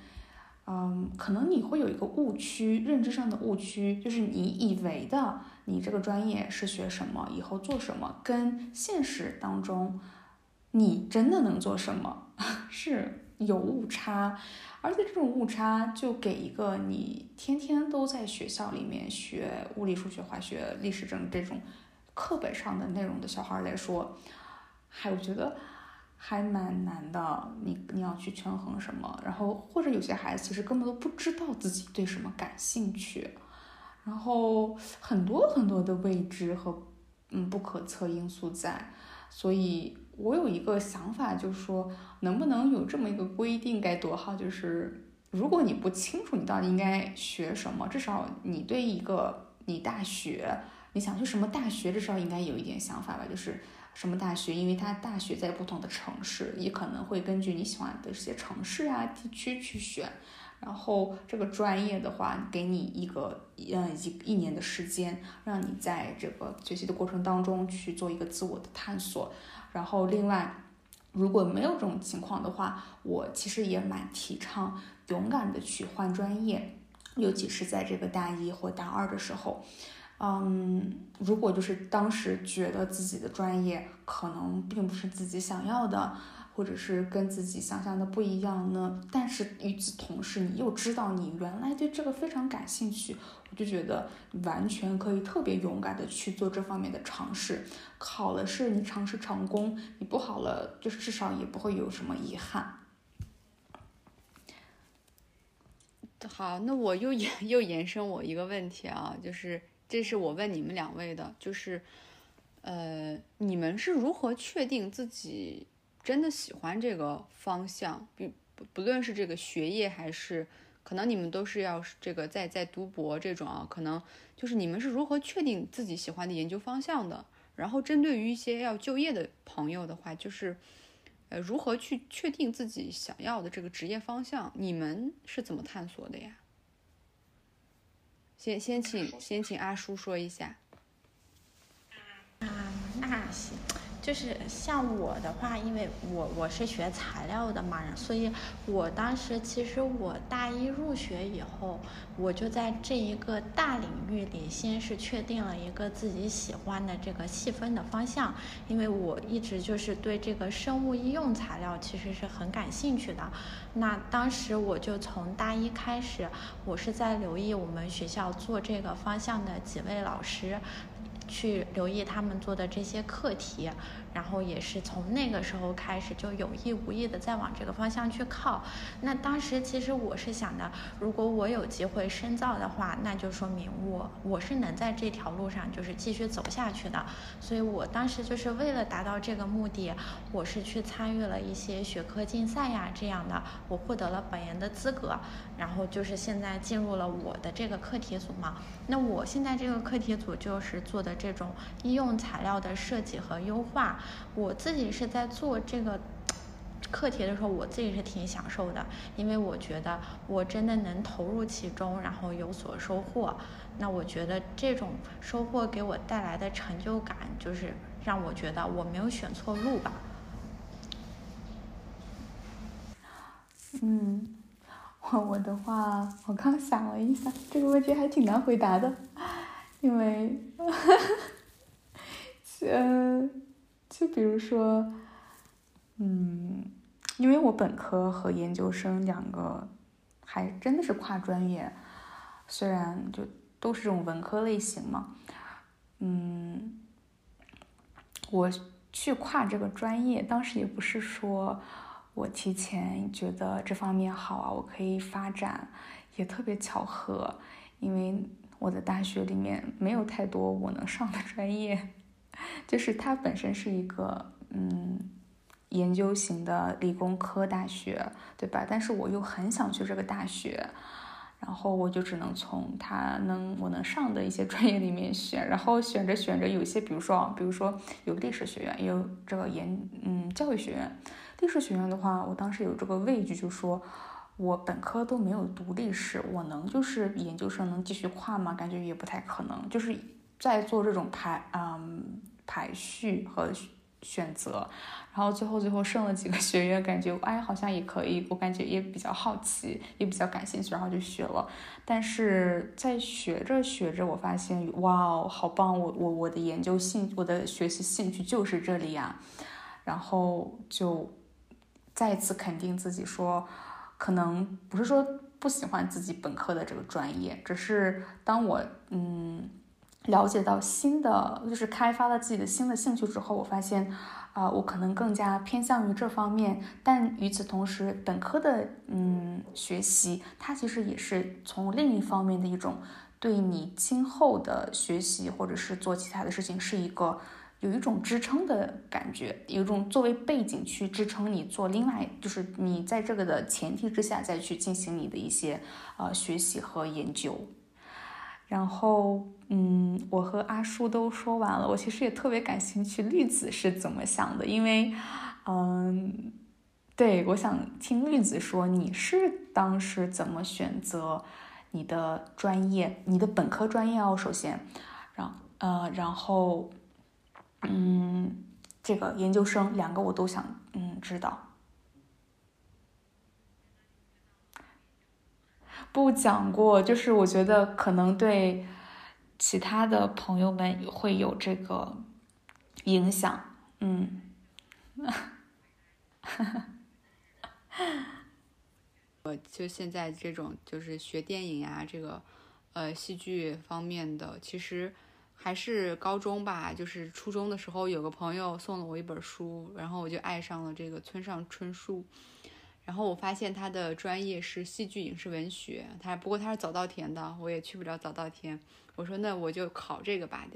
嗯，可能你会有一个误区，认知上的误区，就是你以为的你这个专业是学什么，以后做什么，跟现实当中。你真的能做什么？是有误差，而且这种误差就给一个你天天都在学校里面学物理、数学、化学、历史、政这种课本上的内容的小孩来说，还我觉得还蛮难的。你你要去权衡什么？然后或者有些孩子其实根本都不知道自己对什么感兴趣，然后很多很多的未知和嗯不可测因素在，所以。我有一个想法，就是说，能不能有这么一个规定该多好？就是如果你不清楚你到底应该学什么，至少你对一个你大学你想去什么大学，至少应该有一点想法吧。就是什么大学，因为它大学在不同的城市，也可能会根据你喜欢的这些城市啊地区去选。然后这个专业的话，给你一个嗯一一年的时间，让你在这个学习的过程当中去做一个自我的探索。然后，另外，如果没有这种情况的话，我其实也蛮提倡勇敢的去换专业，尤其是在这个大一或大二的时候。嗯，如果就是当时觉得自己的专业可能并不是自己想要的。或者是跟自己想象的不一样呢？但是与此同时，你又知道你原来对这个非常感兴趣，我就觉得完全可以特别勇敢的去做这方面的尝试。考了试，你尝试成功；你不好了，就是至少也不会有什么遗憾。好，那我又延又延伸我一个问题啊，就是这是我问你们两位的，就是呃，你们是如何确定自己？真的喜欢这个方向，不不不论是这个学业还是可能你们都是要这个在在读博这种啊，可能就是你们是如何确定自己喜欢的研究方向的？然后针对于一些要就业的朋友的话，就是呃如何去确定自己想要的这个职业方向？你们是怎么探索的呀？先先请先请阿叔说一下。啊，那行，就是像我的话，因为我我是学材料的嘛，所以我当时其实我大一入学以后，我就在这一个大领域里，先是确定了一个自己喜欢的这个细分的方向，因为我一直就是对这个生物医用材料其实是很感兴趣的。那当时我就从大一开始，我是在留意我们学校做这个方向的几位老师。去留意他们做的这些课题，然后也是从那个时候开始就有意无意的在往这个方向去靠。那当时其实我是想的，如果我有机会深造的话，那就说明我我是能在这条路上就是继续走下去的。所以我当时就是为了达到这个目的，我是去参与了一些学科竞赛呀这样的，我获得了本研的资格，然后就是现在进入了我的这个课题组嘛。那我现在这个课题组就是做的。这种医用材料的设计和优化，我自己是在做这个课题的时候，我自己是挺享受的，因为我觉得我真的能投入其中，然后有所收获。那我觉得这种收获给我带来的成就感，就是让我觉得我没有选错路吧。嗯，我我的话，我刚想了一下，这个问题还挺难回答的。因为，呃，就比如说，嗯，因为我本科和研究生两个还真的是跨专业，虽然就都是这种文科类型嘛，嗯，我去跨这个专业，当时也不是说我提前觉得这方面好啊，我可以发展，也特别巧合，因为。我的大学里面没有太多我能上的专业，就是它本身是一个嗯研究型的理工科大学，对吧？但是我又很想去这个大学，然后我就只能从它能我能上的一些 专业里面选，然后选着选着，有些比如说，比如说有历史学院，有这个研嗯教育学院，历史学院的话，我当时有这个畏惧，就说。我本科都没有读历史，我能就是研究生能继续跨吗？感觉也不太可能。就是在做这种排嗯排序和选择，然后最后最后剩了几个学院，感觉哎好像也可以，我感觉也比较好奇，也比较感兴趣，然后就学了。但是在学着学着，我发现哇哦，好棒！我我我的研究兴，我的学习兴趣就是这里呀。然后就再次肯定自己说。可能不是说不喜欢自己本科的这个专业，只是当我嗯了解到新的，就是开发了自己的新的兴趣之后，我发现啊，我可能更加偏向于这方面。但与此同时，本科的嗯学习，它其实也是从另一方面的一种对你今后的学习或者是做其他的事情是一个。有一种支撑的感觉，有一种作为背景去支撑你做另外，就是你在这个的前提之下再去进行你的一些呃学习和研究。然后，嗯，我和阿叔都说完了，我其实也特别感兴趣绿子是怎么想的，因为，嗯，对我想听绿子说你是当时怎么选择你的专业，你的本科专业哦，首先，然呃，然后。嗯，这个研究生两个我都想嗯知道。不讲过，就是我觉得可能对其他的朋友们会有这个影响。嗯，我就现在这种就是学电影呀，这个呃戏剧方面的，其实。还是高中吧，就是初中的时候，有个朋友送了我一本书，然后我就爱上了这个村上春树。然后我发现他的专业是戏剧影视文学，他不过他是早稻田的，我也去不了早稻田。我说那我就考这个吧，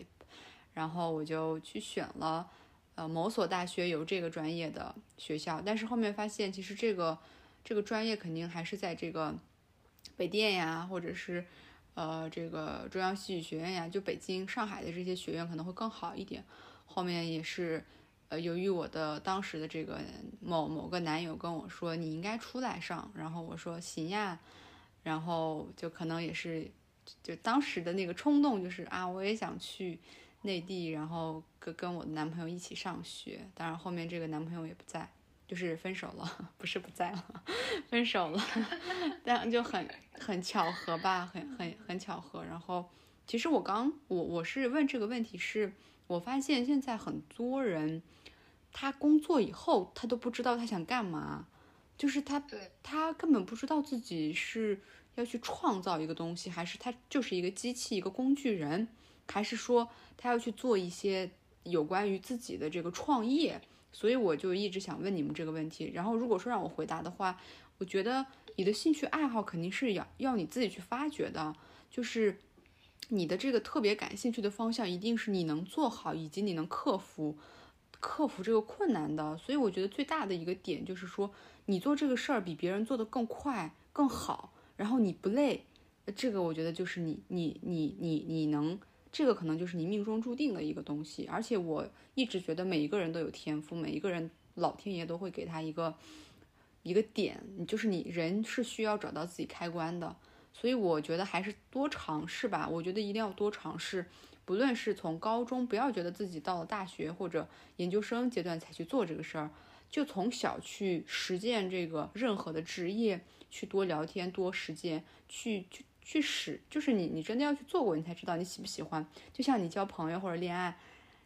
然后我就去选了，呃，某所大学有这个专业的学校。但是后面发现，其实这个这个专业肯定还是在这个北电呀，或者是呃这个中央戏剧学院呀，就北京、上海的这些学院可能会更好一点。后面也是，呃，由于我的当时的这个某某个男友跟我说你应该出来上，然后我说行呀，然后就可能也是，就当时的那个冲动就是啊，我也想去内地，然后跟跟我的男朋友一起上学。当然后面这个男朋友也不在，就是分手了，不是不在了，分手了，但就很很巧合吧，很很很巧合。然后其实我刚我我是问这个问题是。我发现现在很多人，他工作以后，他都不知道他想干嘛，就是他他根本不知道自己是要去创造一个东西，还是他就是一个机器、一个工具人，还是说他要去做一些有关于自己的这个创业。所以我就一直想问你们这个问题。然后如果说让我回答的话，我觉得你的兴趣爱好肯定是要要你自己去发掘的，就是。你的这个特别感兴趣的方向，一定是你能做好，以及你能克服克服这个困难的。所以我觉得最大的一个点就是说，你做这个事儿比别人做得更快、更好，然后你不累，这个我觉得就是你你你你你能，这个可能就是你命中注定的一个东西。而且我一直觉得每一个人都有天赋，每一个人老天爷都会给他一个一个点，就是你人是需要找到自己开关的。所以我觉得还是多尝试吧。我觉得一定要多尝试，不论是从高中，不要觉得自己到了大学或者研究生阶段才去做这个事儿，就从小去实践这个任何的职业，去多聊天、多实践，去去去使，就是你你真的要去做过，你才知道你喜不喜欢。就像你交朋友或者恋爱，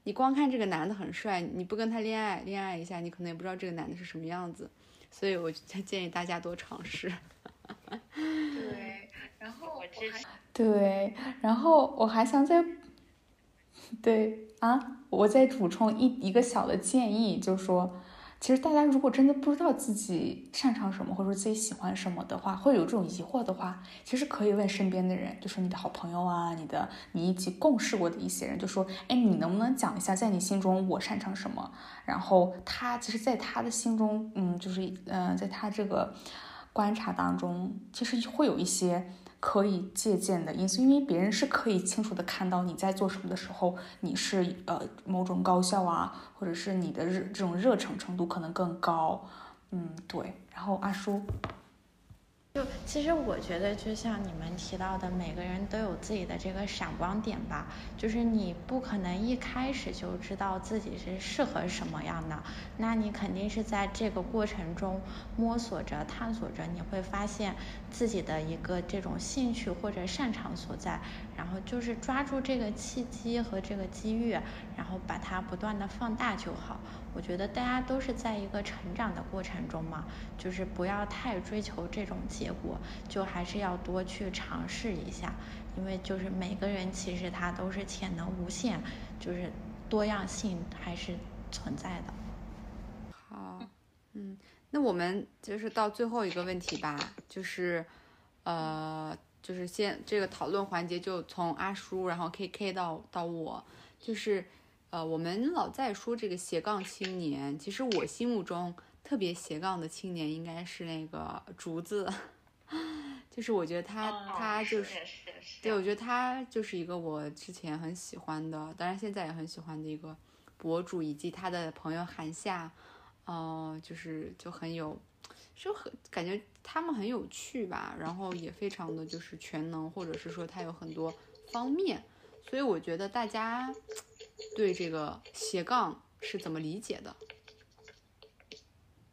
你光看这个男的很帅，你不跟他恋爱，恋爱一下，你可能也不知道这个男的是什么样子。所以我 建议大家多尝试。然后我支持。对，然后我还想再，对啊，我再补充一一个小的建议，就是说，其实大家如果真的不知道自己擅长什么，或者说自己喜欢什么的话，会有这种疑惑的话，其实可以问身边的人，就是你的好朋友啊，你的你一起共事过的一些人，就说，哎，你能不能讲一下，在你心中我擅长什么？然后他其实，在他的心中，嗯，就是嗯，在他这个观察当中，其实会有一些。可以借鉴的因素，因为别人是可以清楚的看到你在做什么的时候，你是呃某种高效啊，或者是你的热这种热诚程度可能更高，嗯对。然后阿叔。就其实我觉得，就像你们提到的，每个人都有自己的这个闪光点吧。就是你不可能一开始就知道自己是适合什么样的，那你肯定是在这个过程中摸索着、探索着，你会发现自己的一个这种兴趣或者擅长所在，然后就是抓住这个契机和这个机遇，然后把它不断的放大就好。我觉得大家都是在一个成长的过程中嘛，就是不要太追求这种结果，就还是要多去尝试一下，因为就是每个人其实他都是潜能无限，就是多样性还是存在的。好，嗯，那我们就是到最后一个问题吧，就是呃，就是先这个讨论环节就从阿叔，然后 K K 到到我，就是。呃，我们老在说这个斜杠青年，其实我心目中特别斜杠的青年应该是那个竹子，就是我觉得他他就是，对我觉得他就是一个我之前很喜欢的，当然现在也很喜欢的一个博主，以及他的朋友韩夏，呃，就是就很有，就很感觉他们很有趣吧，然后也非常的就是全能，或者是说他有很多方面，所以我觉得大家。对这个斜杠是怎么理解的？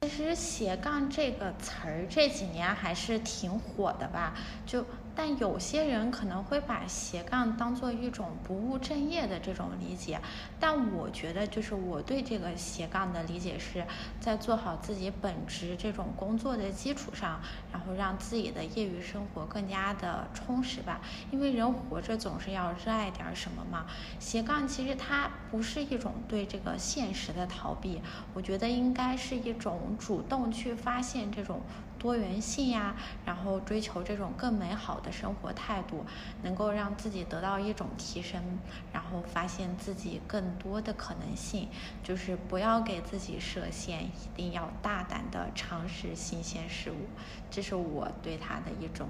其实斜杠这个词儿这几年还是挺火的吧，就。但有些人可能会把斜杠当做一种不务正业的这种理解，但我觉得就是我对这个斜杠的理解是在做好自己本职这种工作的基础上，然后让自己的业余生活更加的充实吧。因为人活着总是要热爱点什么嘛。斜杠其实它不是一种对这个现实的逃避，我觉得应该是一种主动去发现这种。多元性呀，然后追求这种更美好的生活态度，能够让自己得到一种提升，然后发现自己更多的可能性，就是不要给自己设限，一定要大胆的尝试新鲜事物，这是我对他的一种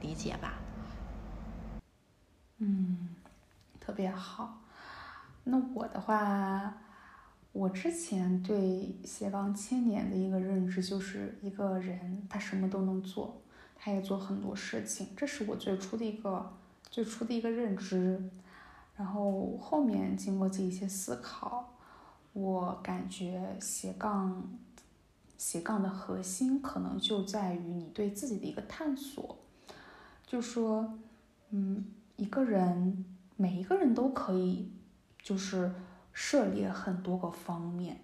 理解吧。嗯，特别好。那我的话，我之前对斜杠青年的一个认知就是一个人他什么都能做，他也做很多事情，这是我最初的一个最初的一个认知。然后后面经过这一些思考，我感觉斜杠斜杠的核心可能就在于你对自己的一个探索，就说，嗯，一个人每一个人都可以，就是涉猎很多个方面，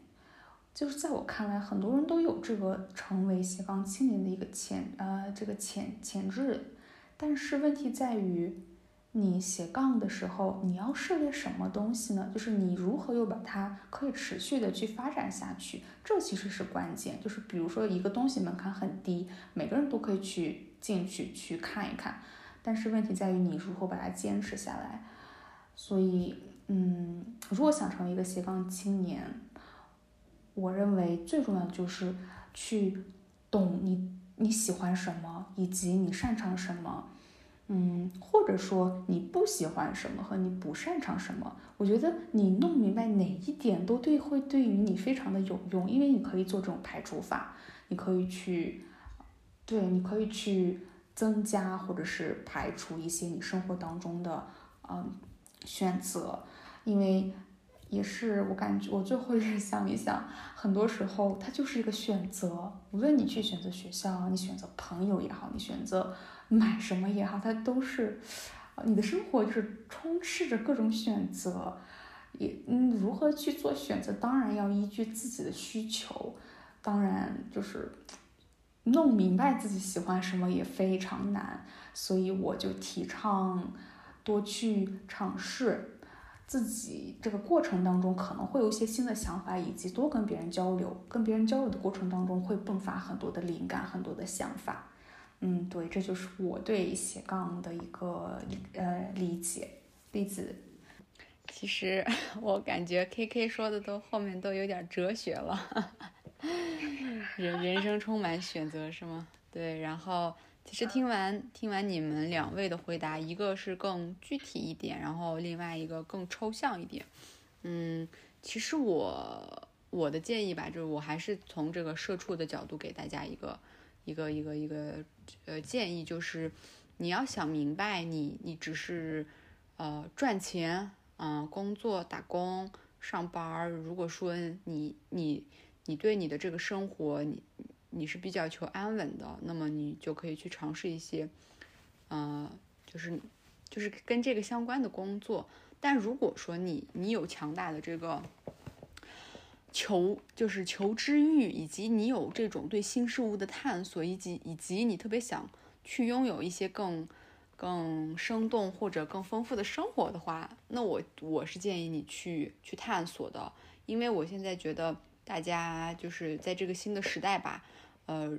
就是在我看来，很多人都有这个成为斜杠青年的一个潜呃这个潜潜质，但是问题在于。你斜杠的时候，你要涉猎什么东西呢？就是你如何又把它可以持续的去发展下去，这其实是关键。就是比如说一个东西门槛很低，每个人都可以去进去去看一看，但是问题在于你如何把它坚持下来。所以，嗯，如果想成为一个斜杠青年，我认为最重要的就是去懂你你喜欢什么，以及你擅长什么。嗯，或者说你不喜欢什么和你不擅长什么，我觉得你弄明白哪一点都对，会对于你非常的有用，因为你可以做这种排除法，你可以去，对，你可以去增加或者是排除一些你生活当中的嗯选择，因为也是我感觉我最后是想一想，很多时候它就是一个选择，无论你去选择学校，你选择朋友也好，你选择。买什么也好，它都是，你的生活就是充斥着各种选择，也嗯，如何去做选择，当然要依据自己的需求，当然就是弄明白自己喜欢什么也非常难，所以我就提倡多去尝试，自己这个过程当中可能会有一些新的想法，以及多跟别人交流，跟别人交流的过程当中会迸发很多的灵感，很多的想法。嗯，对，这就是我对斜杠的一个呃理解例子。其实 我感觉 K K 说的都后面都有点哲学了，人人生充满选择是吗？对，然后其实听完听完你们两位的回答，一个是更具体一点，然后另外一个更抽象一点。嗯，其实我我的建议吧，就是我还是从这个社畜的角度给大家一个。一个一个一个呃建议就是，你要想明白，你你只是呃赚钱，嗯，工作打工上班儿。如果说你你你对你的这个生活，你你是比较求安稳的，那么你就可以去尝试一些，呃，就是就是跟这个相关的工作。但如果说你你有强大的这个。求就是求知欲，以及你有这种对新事物的探索，以及以及你特别想去拥有一些更更生动或者更丰富的生活的话，那我我是建议你去去探索的，因为我现在觉得大家就是在这个新的时代吧，呃，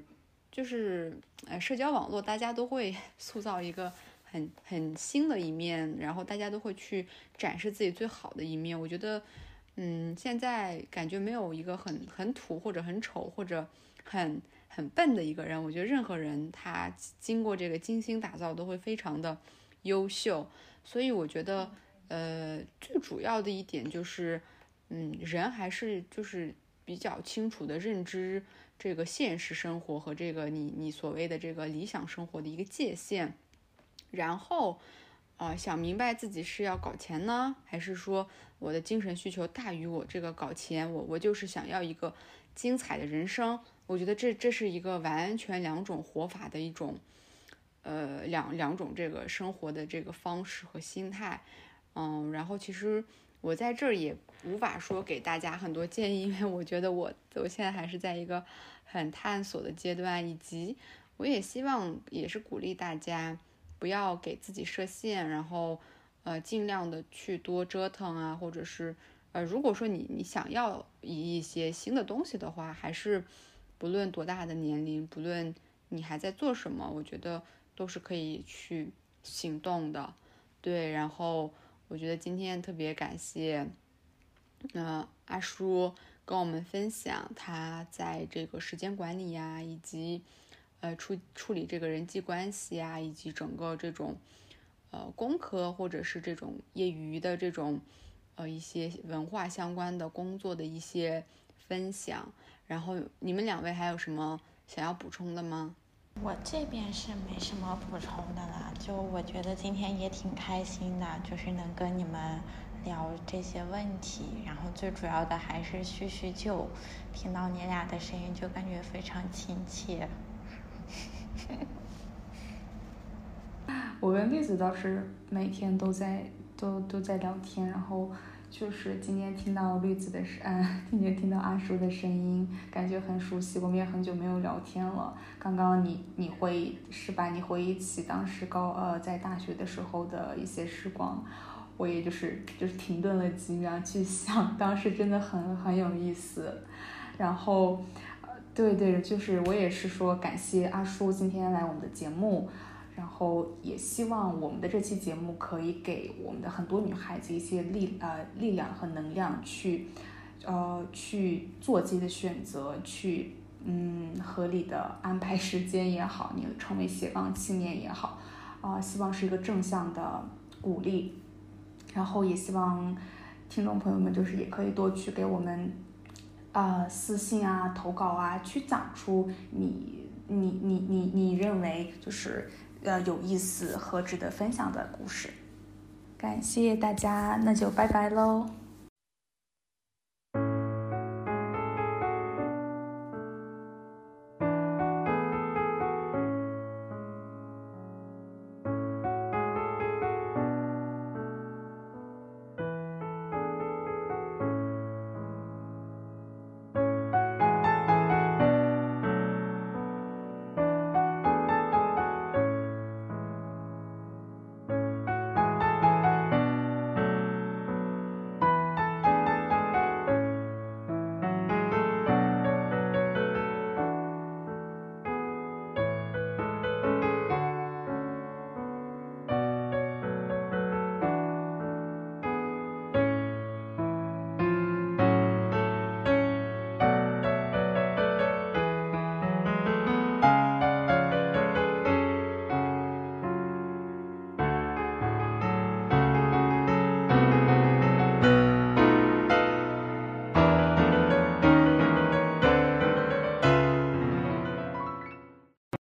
就是呃社交网络大家都会 塑造一个很很新的一面，然后大家都会去展示自己最好的一面，我觉得。嗯，现在感觉没有一个很很土或者很丑或者很很笨的一个人。我觉得任何人他经过这个精心打造都会非常的优秀。所以我觉得，呃，最主要的一点就是，嗯，人还是就是比较清楚的认知这个现实生活和这个你你所谓的这个理想生活的一个界限，然后。啊，想明白自己是要搞钱呢，还是说我的精神需求大于我这个搞钱？我我就是想要一个精彩的人生。我觉得这这是一个完全两种活法的一种，呃，两两种这个生活的这个方式和心态。嗯，然后其实我在这儿也无法说给大家很多建议，因为我觉得我我现在还是在一个很探索的阶段，以及我也希望也是鼓励大家。不要给自己设限，然后，呃，尽量的去多折腾啊，或者是，呃，如果说你你想要一些新的东西的话，还是不论多大的年龄，不论你还在做什么，我觉得都是可以去行动的。对，然后我觉得今天特别感谢，嗯，阿叔跟我们分享他在这个时间管理呀，以及。呃处处理这个人际关系啊，以及整个这种呃工科或者是这种业余的这种呃一些文化相关的工作的一些分享。然后你们两位还有什么想要补充的吗？我这边是没什么补充的了，就我觉得今天也挺开心的，就是能跟你们聊这些问题，然后最主要的还是叙叙旧，听到你俩的声音就感觉非常亲切。我跟栗子倒是每天都在都都在聊天，然后。就是今天听到绿子的声，嗯，今天听到阿叔的声音，感觉很熟悉。我们也很久没有聊天了。刚刚你你回是吧？你回忆起当时高呃在大学的时候的一些时光，我也就是就是停顿了几秒去想，当时真的很很有意思。然后，呃，对对，就是我也是说感谢阿叔今天来我们的节目。然后也希望我们的这期节目可以给我们的很多女孩子一些力呃力量和能量去，呃去做自己的选择，去嗯合理的安排时间也好，你成为斜杠青年也好，啊希望是一个正向的鼓励，然后也希望听众朋友们就是也可以多去给我们啊私信啊投稿啊，去讲出你你你你你认为就是。呃，有意思和值得分享的故事，感谢大家，那就拜拜喽。